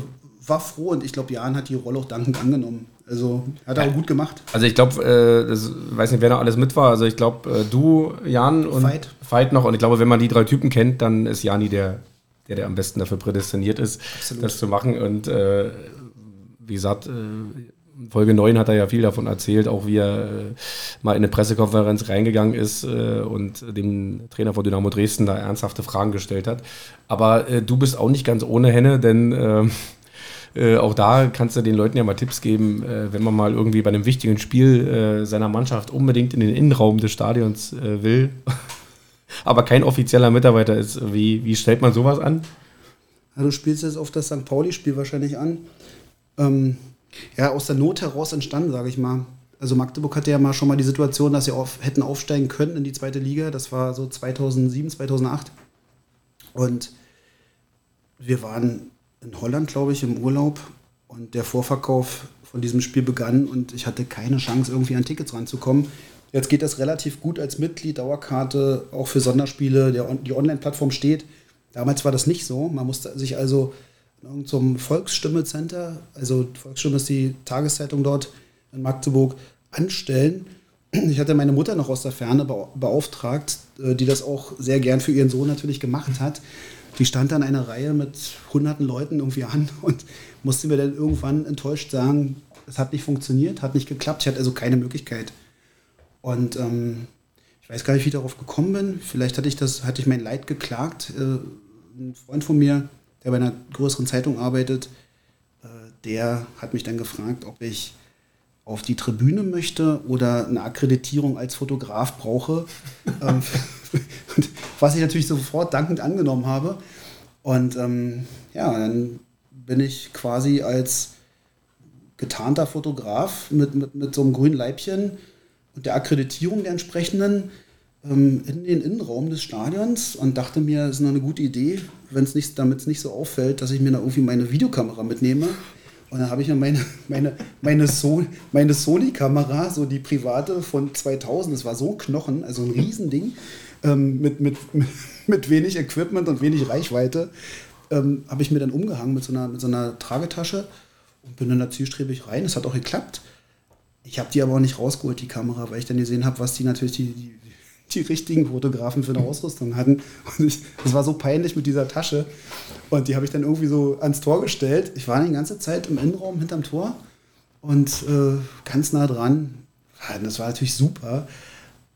war froh und ich glaube, Jan hat die Rolle auch dankend angenommen. Also hat er auch gut gemacht. Also ich glaube, äh, weiß nicht, wer da alles mit war. Also ich glaube, äh, du, Jan und Veit. Veit noch. Und ich glaube, wenn man die drei Typen kennt, dann ist Jani der, der, der am besten dafür prädestiniert ist, Absolut. das zu machen. Und äh, wie gesagt, äh, Folge 9 hat er ja viel davon erzählt, auch wie er äh, mal in eine Pressekonferenz reingegangen ist äh, und dem Trainer von Dynamo Dresden da ernsthafte Fragen gestellt hat. Aber äh, du bist auch nicht ganz ohne Henne, denn ähm, äh, auch da kannst du den Leuten ja mal Tipps geben, wenn man mal irgendwie bei einem wichtigen Spiel seiner Mannschaft unbedingt in den Innenraum des Stadions will, aber kein offizieller Mitarbeiter ist. Wie, wie stellt man sowas an? Ja, du spielst jetzt auf das St. Pauli-Spiel wahrscheinlich an. Ähm, ja, aus der Not heraus entstanden, sage ich mal. Also Magdeburg hatte ja mal schon mal die Situation, dass sie auf, hätten aufsteigen können in die zweite Liga. Das war so 2007, 2008. Und wir waren in Holland, glaube ich, im Urlaub und der Vorverkauf von diesem Spiel begann und ich hatte keine Chance, irgendwie an Tickets ranzukommen. Jetzt geht das relativ gut als Mitglied, Dauerkarte, auch für Sonderspiele, der, die Online-Plattform steht. Damals war das nicht so. Man musste sich also irgendeinem Volksstimme-Center, also Volksstimme ist die Tageszeitung dort in Magdeburg, anstellen. Ich hatte meine Mutter noch aus der Ferne beauftragt, äh, die das auch sehr gern für ihren Sohn natürlich gemacht hat. Die stand dann eine Reihe mit hunderten Leuten irgendwie an [laughs] und musste mir dann irgendwann enttäuscht sagen, es hat nicht funktioniert, hat nicht geklappt, ich hatte also keine Möglichkeit. Und ähm, ich weiß gar nicht, wie ich darauf gekommen bin. Vielleicht hatte ich das, hatte ich mein Leid geklagt. Äh, ein Freund von mir, der bei einer größeren Zeitung arbeitet, äh, der hat mich dann gefragt, ob ich auf die Tribüne möchte oder eine Akkreditierung als Fotograf brauche. [laughs] ähm, was ich natürlich sofort dankend angenommen habe. Und ähm, ja, dann bin ich quasi als getarnter Fotograf mit, mit, mit so einem grünen Leibchen und der Akkreditierung der entsprechenden ähm, in den Innenraum des Stadions und dachte mir, es ist noch eine gute Idee, wenn es nicht, damit es nicht so auffällt, dass ich mir da irgendwie meine Videokamera mitnehme. Und dann habe ich mir meine, [laughs] meine, meine, so meine Sony-Kamera, so die private von 2000, das war so ein Knochen, also ein Riesending, ähm, mit, mit, [laughs] mit wenig Equipment und wenig Reichweite, ähm, habe ich mir dann umgehangen mit so einer, mit so einer Tragetasche und bin dann da zielstrebig rein. Es hat auch geklappt. Ich habe die aber auch nicht rausgeholt, die Kamera, weil ich dann gesehen habe, was die natürlich die, die, die richtigen Fotografen für eine Ausrüstung hatten. Und ich, das war so peinlich mit dieser Tasche. Und die habe ich dann irgendwie so ans Tor gestellt. Ich war die ganze Zeit im Innenraum hinterm Tor und äh, ganz nah dran. Das war natürlich super.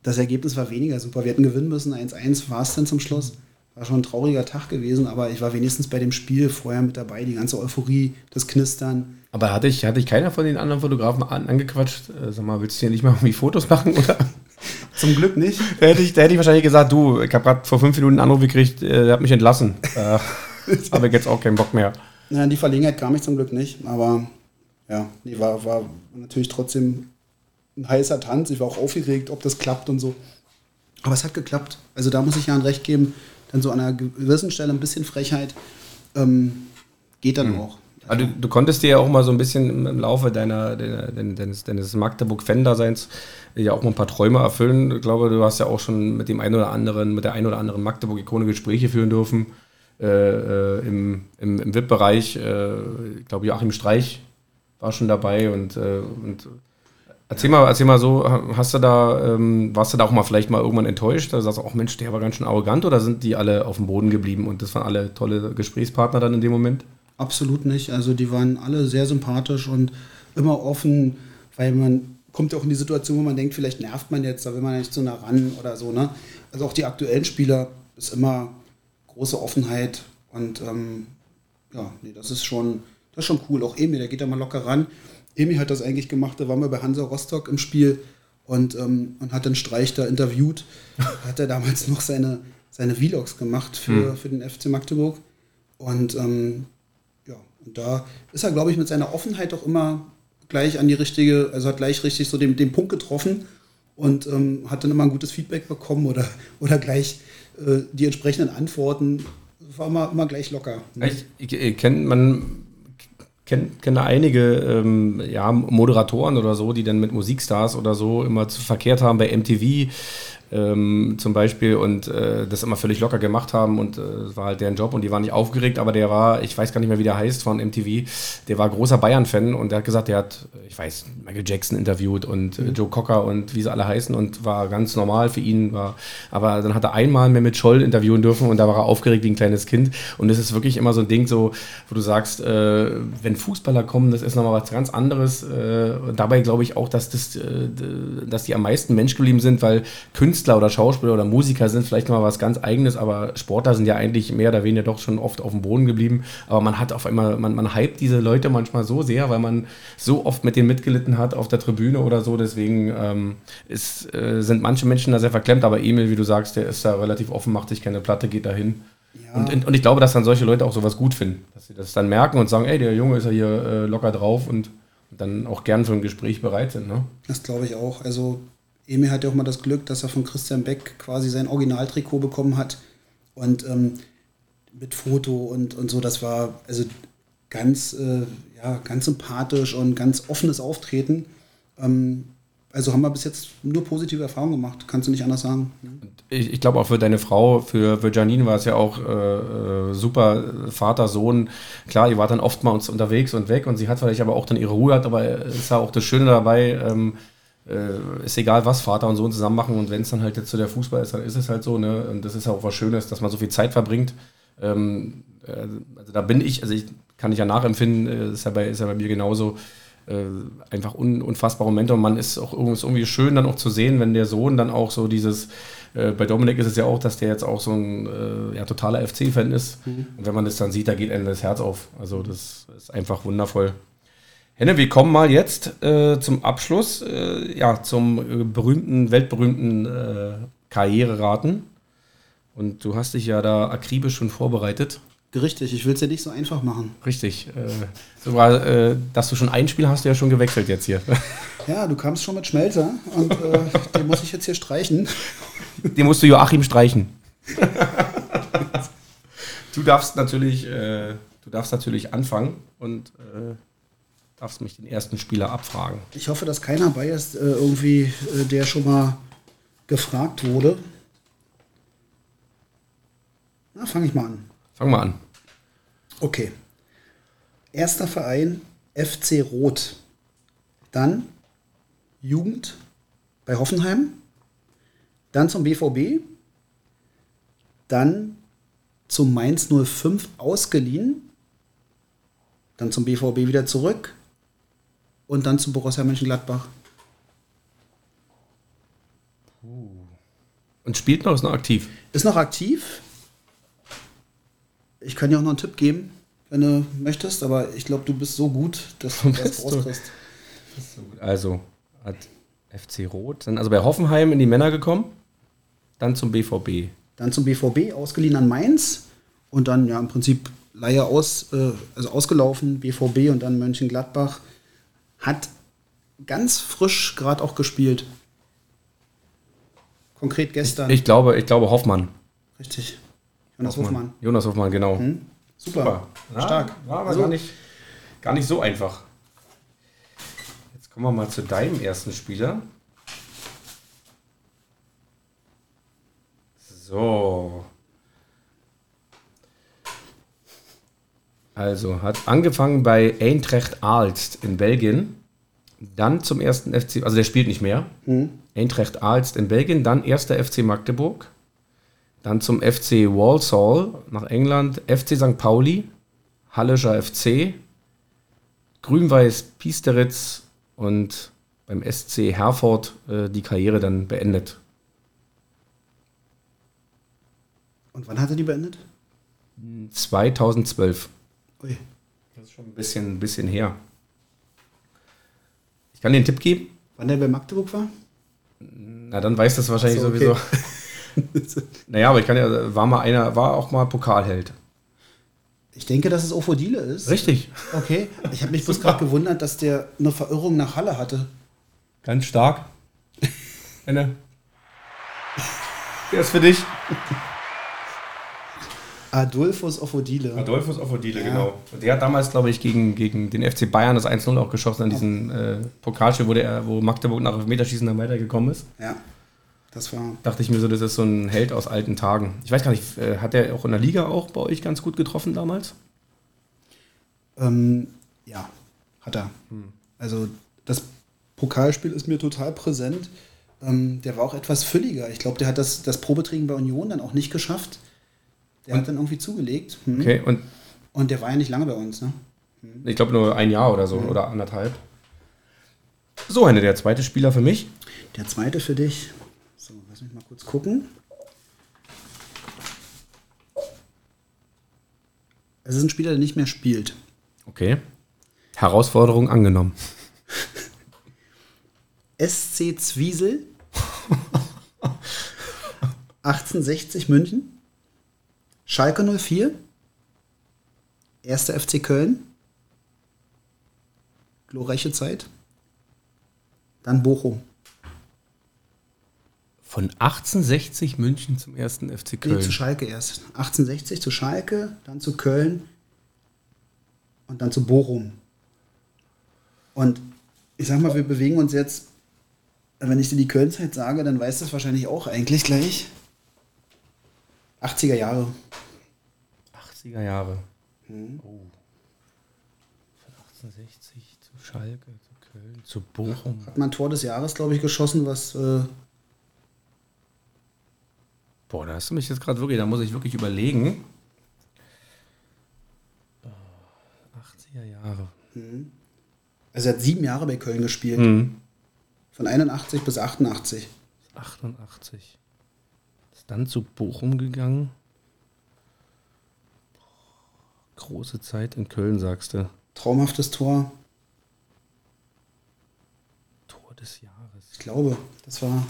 Das Ergebnis war weniger super. Wir hätten gewinnen müssen. 1-1 war es dann zum Schluss. War schon ein trauriger Tag gewesen, aber ich war wenigstens bei dem Spiel vorher mit dabei, die ganze Euphorie, das Knistern. Aber hatte ich, hatte ich keiner von den anderen Fotografen an, angequatscht? Äh, sag mal, willst du hier nicht mal irgendwie Fotos machen? [laughs] Oder? Zum Glück nicht. Da hätte ich, da hätte ich wahrscheinlich gesagt, du, ich habe gerade vor fünf Minuten einen Anruf gekriegt, äh, der hat mich entlassen. äh, habe ich jetzt auch keinen Bock mehr. Ja, die Verlegenheit kam ich zum Glück nicht, aber ja, die war, war natürlich trotzdem ein heißer Tanz. Ich war auch aufgeregt, ob das klappt und so. Aber es hat geklappt. Also da muss ich ja ein Recht geben dann so an einer gewissen Stelle ein bisschen Frechheit ähm, geht dann mhm. auch. Also du, du, konntest dir ja auch mal so ein bisschen im Laufe deiner, deiner deines, deines Magdeburg-Fan-Daseins ja auch mal ein paar Träume erfüllen. Ich glaube, du hast ja auch schon mit dem einen oder anderen, mit der einen oder anderen Magdeburg-Ikone Gespräche führen dürfen. Äh, äh, Im im, im VIP-Bereich, äh, ich glaube, Joachim Streich war schon dabei und, äh, und Erzähl mal, erzähl mal so, hast du da, ähm, warst du da auch mal vielleicht mal irgendwann enttäuscht? Da sagst du auch, Mensch, der war ganz schön arrogant oder sind die alle auf dem Boden geblieben und das waren alle tolle Gesprächspartner dann in dem Moment? Absolut nicht. Also die waren alle sehr sympathisch und immer offen, weil man kommt ja auch in die Situation, wo man denkt, vielleicht nervt man jetzt, da will man nicht so nah ran oder so. Ne? Also auch die aktuellen Spieler ist immer große Offenheit und ähm, ja, nee, das ist schon, das ist schon cool. Auch Emil, der geht da mal locker ran. Emi hat das eigentlich gemacht, da waren wir bei Hansa Rostock im Spiel und, ähm, und hat den Streich da interviewt. [laughs] hat er damals noch seine, seine Vlogs gemacht für, mhm. für den FC Magdeburg. Und ähm, ja, und da ist er, glaube ich, mit seiner Offenheit auch immer gleich an die richtige, also hat gleich richtig so den, den Punkt getroffen und ähm, hat dann immer ein gutes Feedback bekommen oder, [laughs] oder gleich äh, die entsprechenden Antworten. War immer, immer gleich locker. Ich, ich, ich kenn, man kenne kenn einige ähm, ja, Moderatoren oder so, die dann mit Musikstars oder so immer zu verkehrt haben bei MTV ähm, zum Beispiel und äh, das immer völlig locker gemacht haben und äh, war halt deren Job und die waren nicht aufgeregt, aber der war, ich weiß gar nicht mehr, wie der heißt von MTV, der war großer Bayern-Fan und der hat gesagt, der hat, ich weiß, Michael Jackson interviewt und äh, Joe Cocker und wie sie alle heißen und war ganz normal für ihn, war, aber dann hat er einmal mehr mit Scholl interviewen dürfen und da war er aufgeregt wie ein kleines Kind und es ist wirklich immer so ein Ding so, wo du sagst, äh, wenn Fußballer kommen, das ist nochmal was ganz anderes äh, dabei glaube ich auch, dass das, äh, dass die am meisten Mensch geblieben sind, weil Künstler Künstler oder Schauspieler oder Musiker sind vielleicht mal was ganz Eigenes, aber Sportler sind ja eigentlich mehr oder weniger doch schon oft auf dem Boden geblieben. Aber man hat auf einmal, man, man hypt diese Leute manchmal so sehr, weil man so oft mit denen mitgelitten hat auf der Tribüne oder so. Deswegen ähm, ist, äh, sind manche Menschen da sehr verklemmt, aber Emil, wie du sagst, der ist da relativ offen, macht sich keine Platte, geht dahin. Ja. Und, und ich glaube, dass dann solche Leute auch sowas gut finden, dass sie das dann merken und sagen, ey, der Junge ist ja hier äh, locker drauf und dann auch gern für ein Gespräch bereit sind. Ne? Das glaube ich auch. Also Emil hat ja auch mal das Glück, dass er von Christian Beck quasi sein Originaltrikot bekommen hat. Und ähm, mit Foto und, und so, das war also ganz, äh, ja, ganz sympathisch und ganz offenes Auftreten. Ähm, also haben wir bis jetzt nur positive Erfahrungen gemacht, kannst du nicht anders sagen. Ich, ich glaube auch für deine Frau, für, für Janine war es ja auch äh, äh, super, Vater, Sohn. Klar, ihr wart dann oftmals unterwegs und weg und sie hat vielleicht aber auch dann ihre Ruhe gehabt, aber es ist ja auch das Schöne dabei, ähm, äh, ist egal, was Vater und Sohn zusammen machen und wenn es dann halt jetzt so der Fußball ist, dann ist es halt so, ne? Und das ist ja auch was Schönes, dass man so viel Zeit verbringt. Ähm, äh, also da bin ich, also ich kann ich ja nachempfinden, äh, ist, ja bei, ist ja bei mir genauso. Äh, einfach un, unfassbare Momente und man ist auch ist irgendwie schön dann auch zu sehen, wenn der Sohn dann auch so dieses, äh, bei Dominik ist es ja auch, dass der jetzt auch so ein äh, ja, totaler FC-Fan ist mhm. und wenn man das dann sieht, da geht einem das Herz auf. Also das ist einfach wundervoll. Henne, wir kommen mal jetzt äh, zum Abschluss, äh, ja, zum äh, berühmten, weltberühmten äh, Karriereraten. Und du hast dich ja da akribisch schon vorbereitet. Richtig, ich will es ja nicht so einfach machen. Richtig. Äh, sogar, äh, dass du schon ein Spiel hast, du ja schon gewechselt jetzt hier. [laughs] Ja, du kamst schon mit Schmelzer und [laughs] den muss ich jetzt hier streichen. Den musst du Joachim streichen. [laughs] du darfst natürlich, du darfst natürlich anfangen und darfst mich den ersten Spieler abfragen. Ich hoffe, dass keiner bei ist, äh, irgendwie, äh, der schon mal gefragt wurde. Na, fange ich mal an. Fang mal an. Okay. Erster Verein FC Rot. Dann Jugend bei Hoffenheim. Dann zum BVB. Dann zum Mainz 05 ausgeliehen. Dann zum BVB wieder zurück und dann zu Borussia Mönchengladbach. Und spielt noch, ist noch aktiv? Ist noch aktiv. Ich kann dir auch noch einen Tipp geben, wenn du möchtest, aber ich glaube, du bist so gut, dass du [laughs] das rauskriegst. Also hat FC Rot, dann also bei Hoffenheim in die Männer gekommen, dann zum BVB. Dann zum BVB, ausgeliehen an Mainz und dann ja im Prinzip Leihe aus, äh, also ausgelaufen, BVB und dann Mönchengladbach hat ganz frisch gerade auch gespielt. Konkret gestern. Ich, ich, glaube, ich glaube Hoffmann. Richtig. Jonas Hoffmann. Hoffmann. Jonas Hoffmann, genau. Mhm. Super. Super. Ja, Stark. War aber also, gar, nicht, gar nicht so einfach. Jetzt kommen wir mal zu deinem ersten Spieler. So. Also hat angefangen bei Eintracht Aalst in Belgien, dann zum ersten FC, also der spielt nicht mehr. Mhm. Eintracht Aalst in Belgien, dann erster FC Magdeburg, dann zum FC Walsall nach England, FC St. Pauli, Hallischer FC, Grün-Weiß Piesteritz und beim SC Herford äh, die Karriere dann beendet. Und wann hat er die beendet? 2012. Ui. Das ist schon ein bisschen, ein bisschen her. Ich kann dir einen Tipp geben. Wann der bei Magdeburg war? Na, dann weiß das wahrscheinlich so, okay. sowieso. [laughs] naja, aber ich kann ja, war mal einer, war auch mal Pokalheld. Ich denke, dass es Ofodile ist. Richtig. Okay. Ich habe mich bloß gerade gewundert, dass der eine Verirrung nach Halle hatte. Ganz stark. Eine. Der ist für dich. [laughs] Adolphus Ofodile. Adolphus Ofodile, ja. genau. Der hat damals, glaube ich, gegen, gegen den FC Bayern das 1-0 auch geschossen an diesem äh, Pokalspiel, wo, der, wo Magdeburg nach Elfmeterschießen dann weitergekommen ist. Ja. Das war. Dachte ich mir so, das ist so ein Held aus alten Tagen. Ich weiß gar nicht, äh, hat der auch in der Liga auch bei euch ganz gut getroffen damals? Ähm, ja, hat er. Hm. Also das Pokalspiel ist mir total präsent. Ähm, der war auch etwas fülliger. Ich glaube, der hat das, das Probetraining bei Union dann auch nicht geschafft. Der und? hat dann irgendwie zugelegt. Hm. Okay, und? Und der war ja nicht lange bei uns, ne? Hm. Ich glaube nur ein Jahr oder so, mhm. oder anderthalb. So, Henne, der zweite Spieler für mich. Der zweite für dich. So, lass mich mal kurz gucken. Es ist ein Spieler, der nicht mehr spielt. Okay. Herausforderung angenommen. [laughs] SC Zwiesel. [laughs] 1860 München. Schalke 04, 1. FC Köln, glorreiche Zeit, dann Bochum. Von 1860 München zum 1. FC Köln? Nee, zu Schalke erst. 1860 zu Schalke, dann zu Köln und dann zu Bochum. Und ich sag mal, wir bewegen uns jetzt wenn ich dir die Köln-Zeit sage, dann weißt du es wahrscheinlich auch eigentlich gleich. 80er Jahre. 80er Jahre. Oh. Von 1860 zu Schalke, zu Köln, zu Bochum. Hat man Tor des Jahres, glaube ich, geschossen, was äh, Boah, da hast du mich jetzt gerade wirklich, da muss ich wirklich überlegen. Oh, 80er Jahre. also er hat sieben Jahre bei Köln gespielt. Mhm. Von 81 bis 88. 88. Ist dann zu Bochum gegangen. Große Zeit in Köln, sagst du. Traumhaftes Tor. Tor des Jahres. Ich glaube, das war.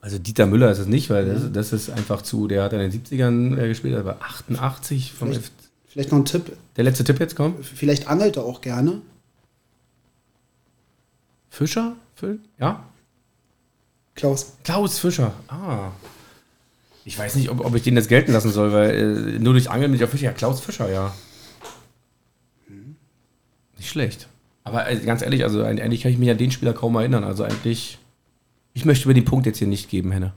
Also Dieter Müller ist es nicht, weil das, das ist einfach zu, der hat in den 70ern äh, gespielt, aber 88 vom Vielleicht, F vielleicht noch ein Tipp. Der letzte Tipp jetzt kommt. Vielleicht angelt er auch gerne. Fischer? Ja? Klaus. Klaus Fischer. Ah. Ich weiß nicht, ob, ob ich den jetzt gelten lassen soll, weil äh, nur durch Angeln bin ich auf Fischer. Ja, Klaus Fischer, ja. Nicht schlecht. Aber äh, ganz ehrlich, also eigentlich kann ich mich an den Spieler kaum erinnern. Also eigentlich, ich möchte mir den Punkt jetzt hier nicht geben, Henne.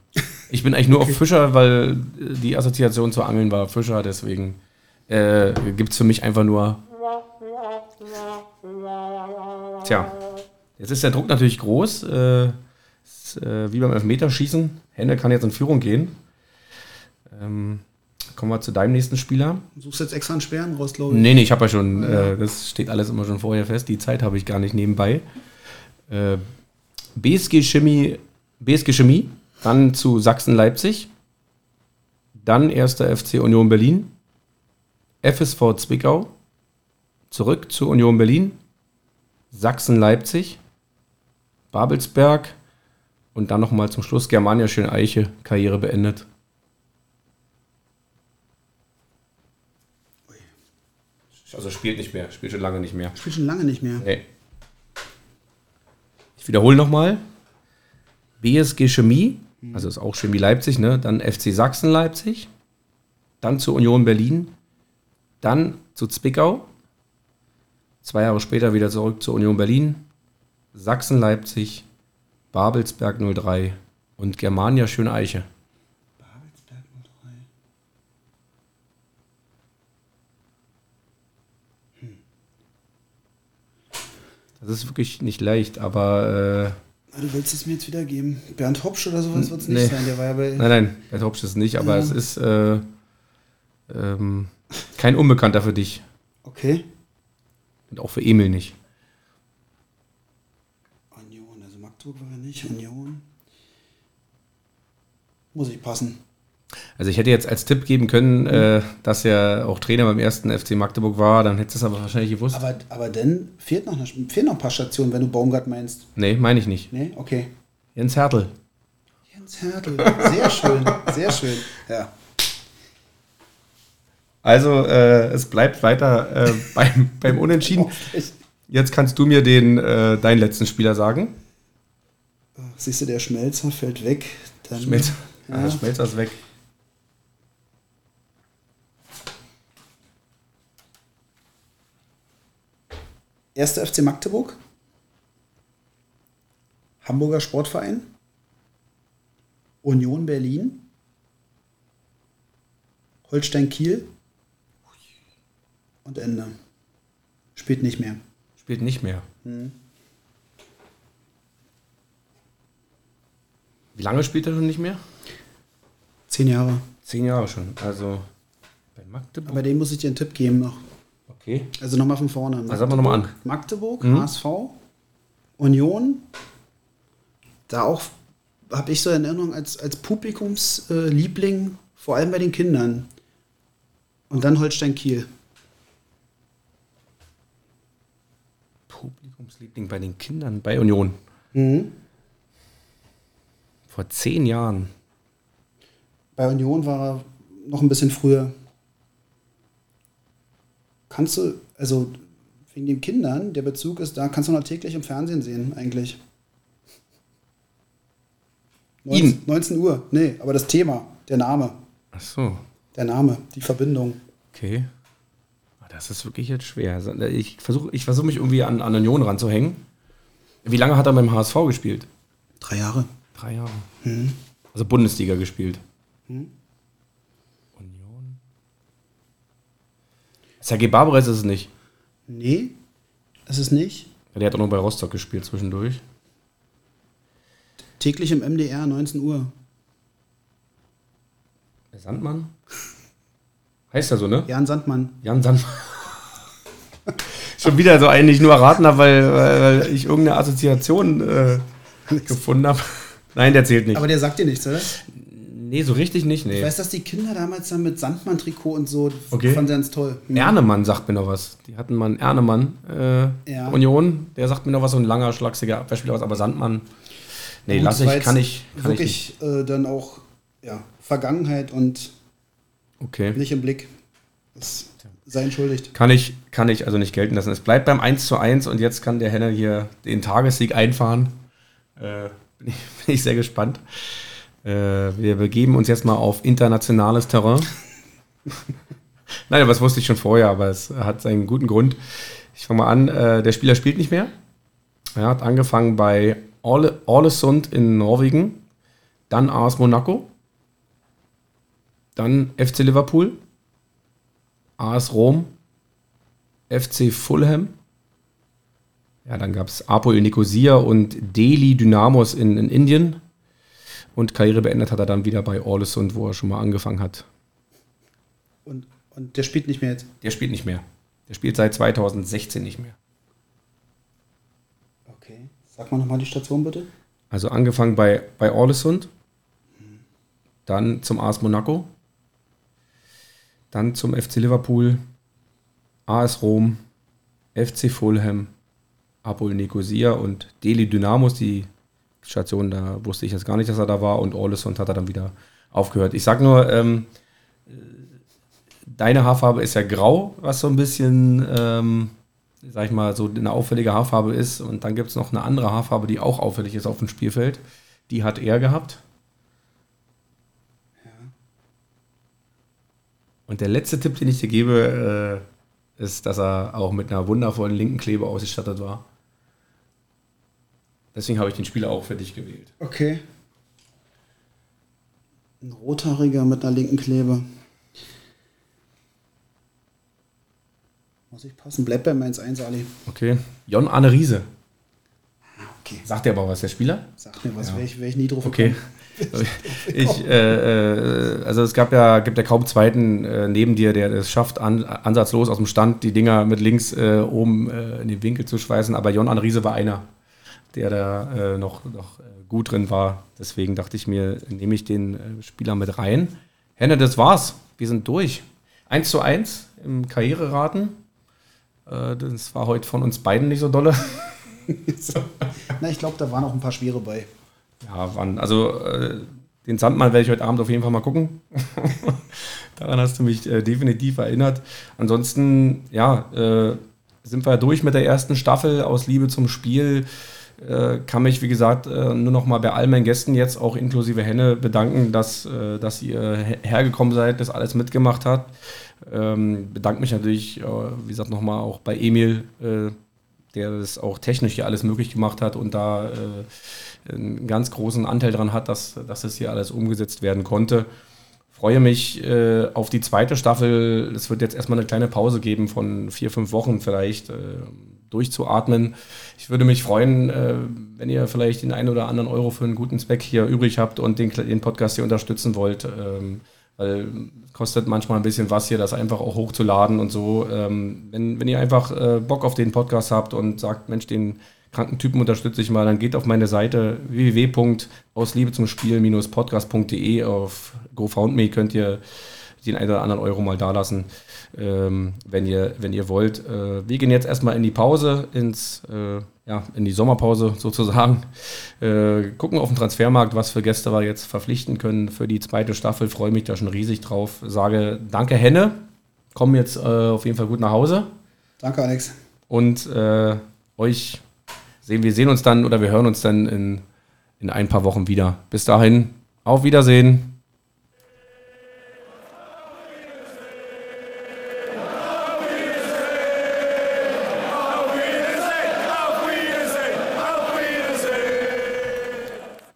Ich bin eigentlich nur [laughs] auf Fischer, weil äh, die Assoziation zu Angeln war Fischer, deswegen äh, gibt es für mich einfach nur. Tja, jetzt ist der Druck natürlich groß. Äh, ist, äh, wie beim Elfmeterschießen. Henne kann jetzt in Führung gehen. Ähm, kommen wir zu deinem nächsten Spieler. Suchst jetzt extra einen Sperren raus, glaube ich. Nee, nee, ich habe ja schon, äh, das steht alles immer schon vorher fest. Die Zeit habe ich gar nicht nebenbei. Äh, BSG Chemie, BSG Chemie, dann zu Sachsen-Leipzig, dann erster FC Union Berlin, FSV Zwickau, zurück zu Union Berlin, Sachsen-Leipzig, Babelsberg und dann nochmal zum Schluss Germania Schön-Eiche, Karriere beendet. Also spielt nicht mehr, spielt schon lange nicht mehr. Spielt schon lange nicht mehr. Nee. Ich wiederhole nochmal. BSG Chemie, also ist auch Chemie Leipzig, ne? Dann FC Sachsen Leipzig, dann zu Union Berlin, dann zu Zwickau, zwei Jahre später wieder zurück zu Union Berlin, Sachsen Leipzig, Babelsberg 03 und Germania Schöneiche. Babelsberg 03. Das ist wirklich nicht leicht, aber Ah, Du willst es mir jetzt wieder geben. Bernd Hopsch oder sowas wird es nicht Nee. sein. Der war ja bei. äh, nein, nein, bei Topsch ist es nicht, aber Ja. es ist äh, ähm, kein Unbekannter für dich. Okay. Und auch für Emil nicht. Nicht. Union. Muss ich passen. Also ich hätte jetzt als Tipp geben können, äh, dass er auch Trainer beim ersten FC Magdeburg war, dann hättest du es aber wahrscheinlich gewusst. Aber, aber dann fehlt noch, eine, fehlen noch ein paar Stationen, wenn du Baumgart meinst. nee, meine ich nicht. Nee? Okay. Jens Hertel. Jens Hertel. Sehr schön. Sehr schön. Ja. Also äh, es bleibt weiter äh, beim, beim Unentschieden. [laughs] Jetzt kannst du mir den äh, deinen letzten Spieler sagen. Siehst du, der Schmelzer fällt weg. Dann, Schmelzer, Ja. ah, Schmelzer ist weg. Erster FC Magdeburg. Hamburger Sportverein. Union Berlin. Holstein Kiel. Und Ende. Spielt nicht mehr. Spielt nicht mehr. Wie lange spielt er schon nicht mehr? Zehn Jahre. Zehn Jahre schon. Also bei Magdeburg. Bei dem muss ich dir einen Tipp geben noch. Okay. Also nochmal von vorne. Also sagen wir nochmal an. Magdeburg, HSV, Union. Da auch habe ich so in Erinnerung als, als Publikumsliebling, vor allem bei den Kindern. Und dann Holstein Kiel. Publikumsliebling bei den Kindern bei Union. Vor zehn Jahren. Bei Union war er noch ein bisschen früher. Kannst du, also wegen den Kindern, der Bezug ist da, kannst du noch täglich im Fernsehen sehen, eigentlich. 19, Ihn? 19 Uhr, nee, aber das Thema, der Name, Ach so. der Name, die Verbindung. Okay. Ah, Das ist wirklich jetzt schwer. Ich versuche ich versuch mich irgendwie an, an Union ranzuhängen. Wie lange hat er beim HSV gespielt? Drei Jahre. Drei Jahre. Hm. Also Bundesliga gespielt. Hm. Union. Sergei Barbares ist es nicht. Nee, ist es nicht. Der hat auch noch bei Rostock gespielt zwischendurch. Täglich im MDR, 19 Uhr. Der Sandmann? Heißt er so, ne? Jan Sandmann. Jan Sandmann. [laughs] Schon wieder so einen, den ich nur erraten habe, weil, weil ich irgendeine Assoziation äh, gefunden habe. Nein, der zählt nicht. Aber der sagt dir nichts, oder? Nee, so richtig nicht, nee. Ich weiß, dass die Kinder damals dann mit Sandmann-Trikot und so okay. fanden ganz toll. Hm. Ernemann sagt mir noch was. Die hatten mal einen Ernemann äh, ja. Union, der sagt mir noch was, so ein langer, schlagsiger Abwehrspieler aus, aber Sandmann, nee, Gut, lass ich, kann ich. Kann wirklich ich äh, dann auch ja, Vergangenheit und okay. nicht im Blick. Das sei entschuldigt. Kann ich, kann ich also nicht gelten lassen. Es bleibt beim 1 zu 1 und jetzt kann der Henner hier den Tagessieg einfahren. Äh, bin, ich, [laughs] bin ich sehr gespannt. Äh, wir begeben uns jetzt mal auf internationales Terrain. [laughs] Nein, das wusste ich schon vorher, aber es hat seinen guten Grund. Ich fange mal an, äh, der Spieler spielt nicht mehr. Er hat angefangen bei Ålesund in Norwegen, dann AS Monaco, dann FC Liverpool, AS Rom, FC Fulham. Ja, dann gab es Apoel Nicosia und Delhi Dynamos in, in Indien. Und Karriere beendet hat er dann wieder bei Orlesund, wo er schon mal angefangen hat. Und, und der spielt nicht mehr jetzt? Der spielt nicht mehr. Der spielt seit 2016 nicht mehr. Okay. Sag mal nochmal die Station bitte. Also angefangen bei, bei Orlesund, dann zum AS Monaco, dann zum FC Liverpool, AS Rom, FC Fulham, Apol Nicosia und Delhi Dynamos, die Station, da wusste ich jetzt gar nicht, dass er da war und Orlesund hat er dann wieder aufgehört. Ich sag nur, ähm, deine Haarfarbe ist ja grau, was so ein bisschen, ähm, sag ich mal, so eine auffällige Haarfarbe ist und dann gibt es noch eine andere Haarfarbe, die auch auffällig ist auf dem Spielfeld. Die hat er gehabt. Und der letzte Tipp, den ich dir gebe, äh, ist, dass er auch mit einer wundervollen linken Klebe ausgestattet war. Deswegen habe ich den Spieler auch für dich gewählt. Okay. Ein rothaariger mit einer linken Klebe. Muss ich passen. Bleib bei 1-1, Ali. Okay. Jon Arne Riese. Okay. Sagt dir aber was, der Spieler? Sagt mir was, ja. wäre ich, wär ich nie drauf Okay. [laughs] Ich, äh, äh, also es gab ja, gibt ja kaum zweiten äh, neben dir, der es schafft, an, ansatzlos aus dem Stand die Dinger mit links äh, oben äh, in den Winkel zu schweißen. Aber Jon Anriese war einer, der da äh, noch, noch gut drin war. Deswegen dachte ich mir, nehme ich den Spieler mit rein. Henne, das war's. Wir sind durch. 1 zu 1 im Karriereraten. das war heute von uns beiden nicht so dolle. [laughs] Na, ich glaube, da waren auch ein paar schwere bei. Ja, wann? Also äh, den Sandmann werde ich heute Abend auf jeden Fall mal gucken. [laughs] Daran hast du mich äh, definitiv erinnert. Ansonsten, ja, äh, sind wir durch mit der ersten Staffel aus Liebe zum Spiel. Äh, kann mich, wie gesagt, äh, nur noch mal bei all meinen Gästen jetzt auch inklusive Henne bedanken, dass, äh, dass ihr hergekommen seid, das alles mitgemacht habt. Ähm, bedanke mich natürlich, wie gesagt, nochmal auch bei Emil, der das auch technisch hier alles möglich gemacht hat und da einen ganz großen Anteil daran hat, dass, dass es hier alles umgesetzt werden konnte. Freue mich auf die zweite Staffel. Es wird jetzt erstmal eine kleine Pause geben von vier, fünf Wochen vielleicht äh, durchzuatmen. Ich würde mich freuen, äh, wenn ihr vielleicht den einen oder anderen Euro für einen guten Zweck hier übrig habt und den, den Podcast hier unterstützen wollt. Ähm, weil kostet manchmal ein bisschen was hier, das einfach auch hochzuladen und so. Ähm, wenn, wenn ihr einfach äh, Bock auf den Podcast habt und sagt, Mensch, den kranken Typen unterstütze ich mal, dann geht auf meine Seite www.ausliebe zum Spiel-podcast.de auf GoFoundMe könnt ihr den einen oder anderen Euro mal dalassen, ähm, wenn, ihr, wenn ihr wollt. Äh, wir gehen jetzt erstmal in die Pause, ins, äh, ja, in die Sommerpause sozusagen. Äh, gucken auf den Transfermarkt, was für Gäste wir jetzt verpflichten können für die zweite Staffel. Freue mich da schon riesig drauf. Sage danke, Henne. Kommen jetzt äh, auf jeden Fall gut nach Hause. Danke, Alex. Und äh, euch sehen, wir sehen uns dann oder wir hören uns dann in, in ein paar Wochen wieder. Bis dahin, auf Wiedersehen.